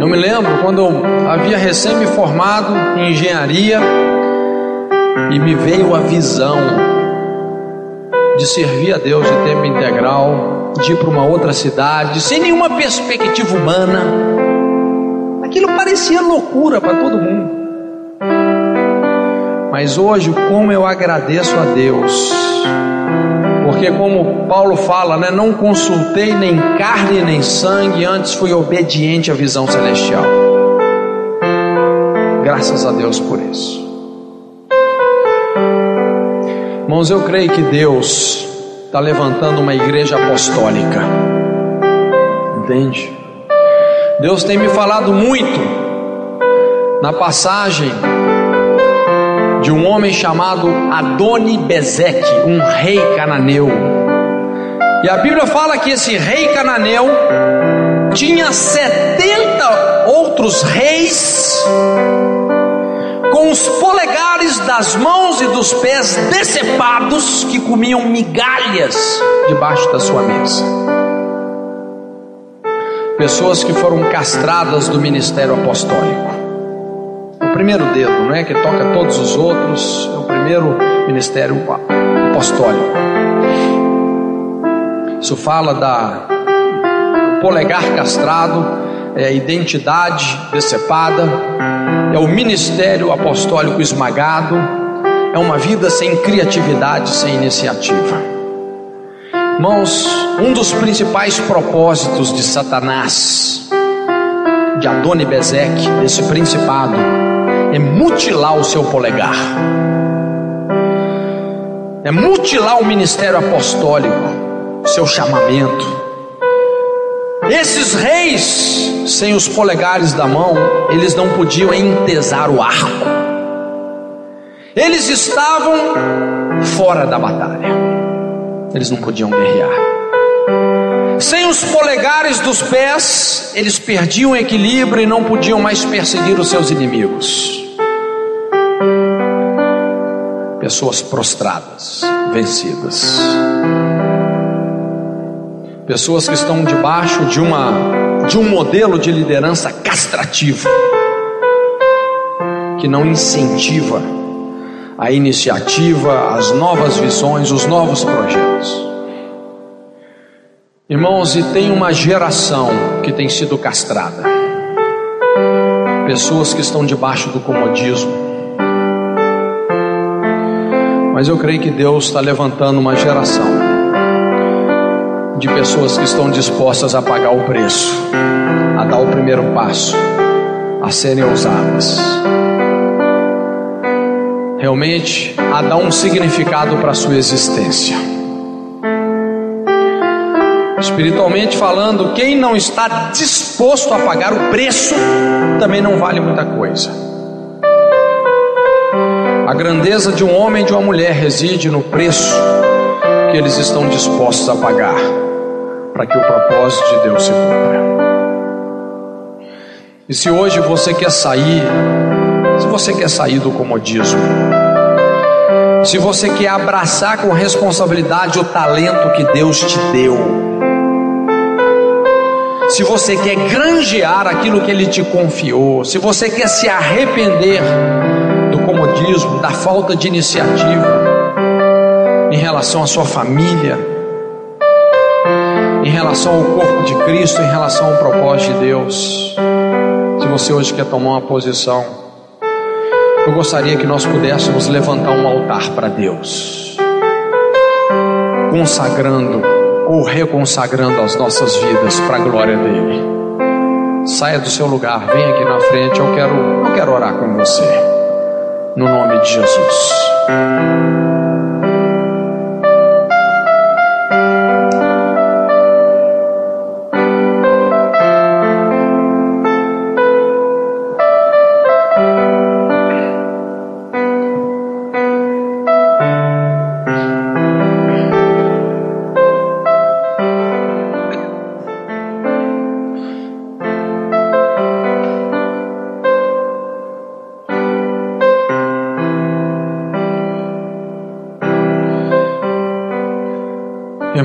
Speaker 1: Eu me lembro quando eu havia recém me formado em engenharia e me veio a visão de servir a Deus de tempo integral de ir para uma outra cidade, sem nenhuma perspectiva humana. Aquilo parecia loucura para todo mundo. Mas hoje, como eu agradeço a Deus, porque como Paulo fala, né, não consultei nem carne nem sangue, antes fui obediente à visão celestial. Graças a Deus por isso. Irmãos, eu creio que Deus está levantando uma igreja apostólica. Entende? Deus tem me falado muito na passagem de um homem chamado Adoni Bezeque, um rei cananeu. E a Bíblia fala que esse rei cananeu tinha 70 outros reis com os polegares das mãos e dos pés decepados que comiam migalhas debaixo da sua mesa. Pessoas que foram castradas do ministério apostólico. O primeiro dedo, não é que toca todos os outros, é o primeiro ministério apostólico. Isso fala da polegar castrado, é a identidade decepada, é o ministério apostólico esmagado, é uma vida sem criatividade, sem iniciativa. Irmãos, um dos principais propósitos de Satanás, de Adoni Bezeque, desse principado, é mutilar o seu polegar, é mutilar o ministério apostólico, seu chamamento. Esses reis sem os polegares da mão, eles não podiam entesar o arco. Eles estavam fora da batalha. Eles não podiam guerrear. Sem os polegares dos pés, eles perdiam o equilíbrio e não podiam mais perseguir os seus inimigos. Pessoas prostradas, vencidas. Pessoas que estão debaixo de uma de um modelo de liderança castrativo que não incentiva a iniciativa, as novas visões, os novos projetos. Irmãos, e tem uma geração que tem sido castrada. Pessoas que estão debaixo do comodismo. Mas eu creio que Deus está levantando uma geração de pessoas que estão dispostas a pagar o preço, a dar o primeiro passo, a serem ousadas. Realmente, a dar um significado para a sua existência. Espiritualmente falando, quem não está disposto a pagar o preço também não vale muita coisa. A grandeza de um homem e de uma mulher reside no preço que eles estão dispostos a pagar para que o propósito de Deus se cumpra. E se hoje você quer sair, se você quer sair do comodismo, se você quer abraçar com responsabilidade o talento que Deus te deu, se você quer granjear aquilo que Ele te confiou, se você quer se arrepender do comodismo, da falta de iniciativa em relação à sua família, em relação ao corpo de Cristo, em relação ao propósito de Deus, se você hoje quer tomar uma posição, eu gostaria que nós pudéssemos levantar um altar para Deus, consagrando ou reconsagrando as nossas vidas para a glória dele. Saia do seu lugar, vem aqui na frente, eu quero, eu quero orar com você. No nome de Jesus.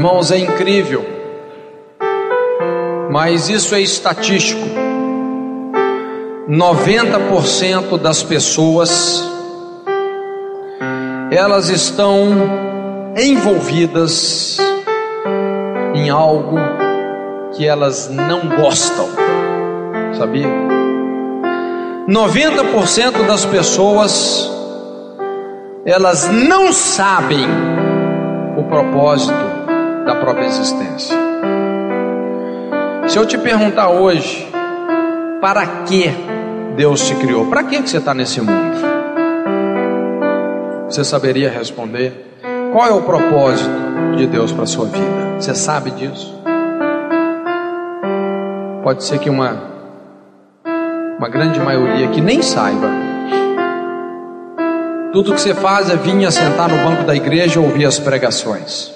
Speaker 1: Irmãos, é incrível, mas isso é estatístico. 90% das pessoas elas estão envolvidas em algo que elas não gostam. Sabia? 90% das pessoas elas não sabem o propósito da própria existência. Se eu te perguntar hoje, para que Deus te criou? Para que você está nesse mundo? Você saberia responder? Qual é o propósito de Deus para a sua vida? Você sabe disso? Pode ser que uma, uma grande maioria que nem saiba. Tudo que você faz é vir sentar no banco da igreja e ouvir as pregações.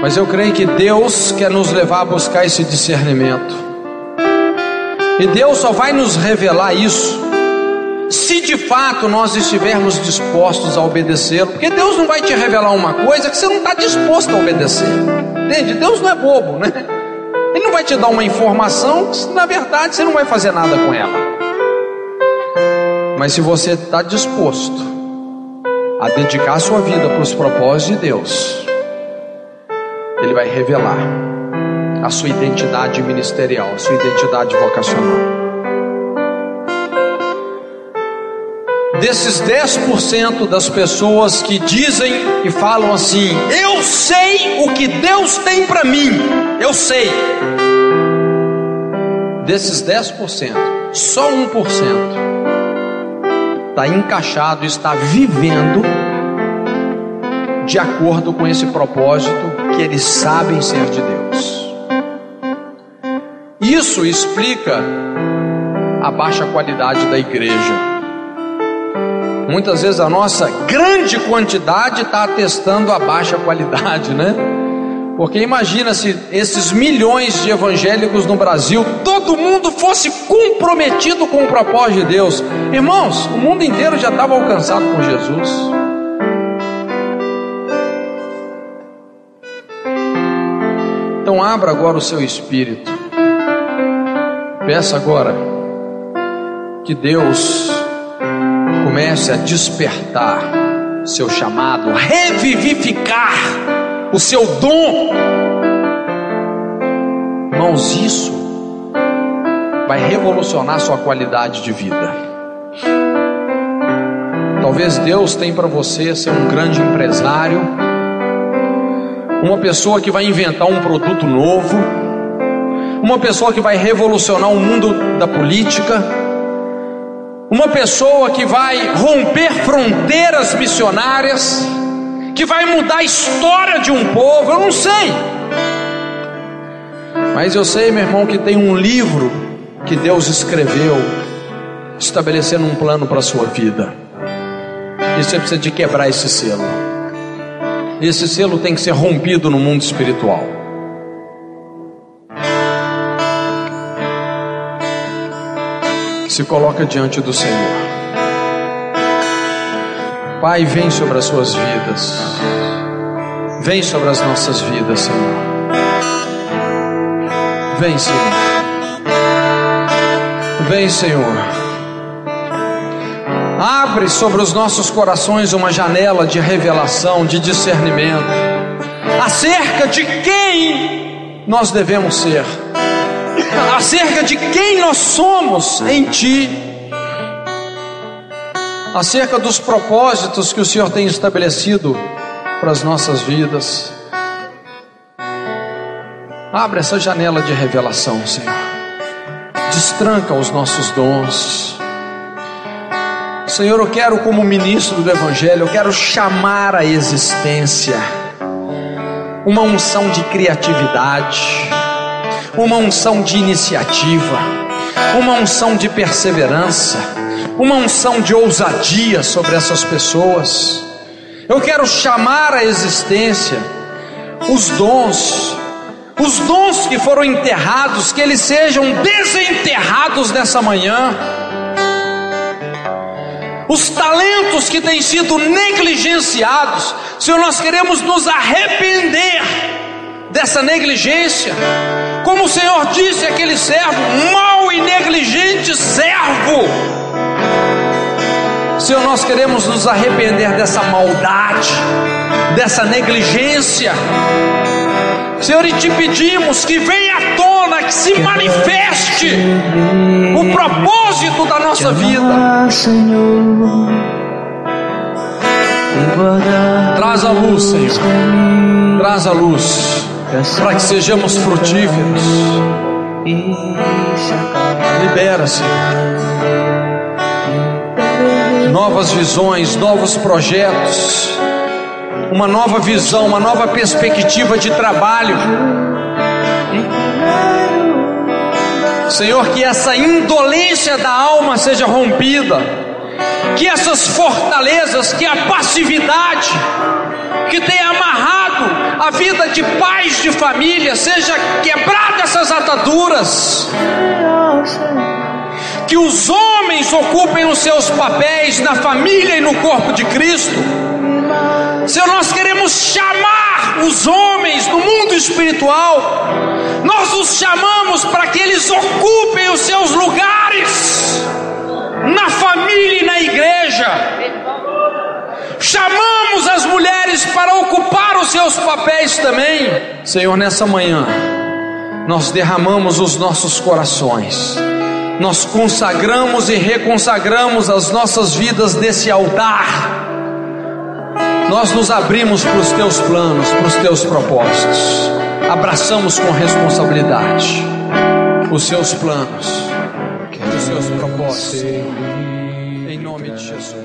Speaker 1: Mas eu creio que Deus quer nos levar a buscar esse discernimento. E Deus só vai nos revelar isso se de fato nós estivermos dispostos a obedecê-lo. Porque Deus não vai te revelar uma coisa que você não está disposto a obedecer. Entende? Deus não é bobo, né? Ele não vai te dar uma informação que na verdade você não vai fazer nada com ela. Mas se você está disposto a dedicar sua vida para os propósitos de Deus, ele vai revelar a sua identidade ministerial, a sua identidade vocacional. Desses 10% das pessoas que dizem e falam assim: Eu sei o que Deus tem para mim, eu sei. Desses 10%, só 1% está encaixado, está vivendo de acordo com esse propósito que eles sabem ser de Deus. Isso explica a baixa qualidade da igreja. Muitas vezes a nossa grande quantidade está atestando a baixa qualidade, né? Porque imagina se esses milhões de evangélicos no Brasil, todo mundo fosse comprometido com o propósito de Deus. Irmãos, o mundo inteiro já estava alcançado por Jesus. Então abra agora o seu espírito. Peça agora que Deus comece a despertar seu chamado, revivificar o seu dom. Irmãos, isso vai revolucionar sua qualidade de vida. Talvez Deus tenha para você ser um grande empresário, uma pessoa que vai inventar um produto novo, uma pessoa que vai revolucionar o mundo da política, uma pessoa que vai romper fronteiras missionárias que vai mudar a história de um povo, eu não sei. Mas eu sei, meu irmão, que tem um livro que Deus escreveu, estabelecendo um plano para a sua vida. E você precisa de quebrar esse selo. Esse selo tem que ser rompido no mundo espiritual. Se coloca diante do Senhor. Pai, vem sobre as suas vidas. Vem sobre as nossas vidas, Senhor. Vem, Senhor. Vem, Senhor. Abre sobre os nossos corações uma janela de revelação, de discernimento, acerca de quem nós devemos ser, acerca de quem nós somos em Ti acerca dos propósitos que o Senhor tem estabelecido para as nossas vidas. Abre essa janela de revelação, Senhor. Destranca os nossos dons. Senhor, eu quero, como ministro do Evangelho, eu quero chamar a existência uma unção de criatividade, uma unção de iniciativa, uma unção de perseverança uma unção de ousadia sobre essas pessoas. Eu quero chamar à existência os dons, os dons que foram enterrados, que eles sejam desenterrados nessa manhã. Os talentos que têm sido negligenciados, Senhor, nós queremos nos arrepender dessa negligência. Como o Senhor disse àquele servo, mau e negligente servo, Senhor, nós queremos nos arrepender dessa maldade, dessa negligência. Senhor, e te pedimos que venha à tona, que se manifeste o propósito da nossa vida. Traz a luz, Senhor. Traz a luz para que sejamos frutíferos. Libera, Senhor novas visões, novos projetos, uma nova visão, uma nova perspectiva de trabalho. Senhor, que essa indolência da alma seja rompida, que essas fortalezas, que a passividade, que tem amarrado a vida de pais de família, seja quebrada essas ataduras que os homens ocupem os seus papéis na família e no corpo de Cristo. Senhor, nós queremos chamar os homens no mundo espiritual, nós os chamamos para que eles ocupem os seus lugares na família e na igreja. Chamamos as mulheres para ocupar os seus papéis também. Senhor, nessa manhã, nós derramamos os nossos corações nós consagramos e reconsagramos as nossas vidas nesse altar. Nós nos abrimos para os teus planos, para os teus propósitos. Abraçamos com responsabilidade os seus planos, os seus propósitos. Em nome de Jesus.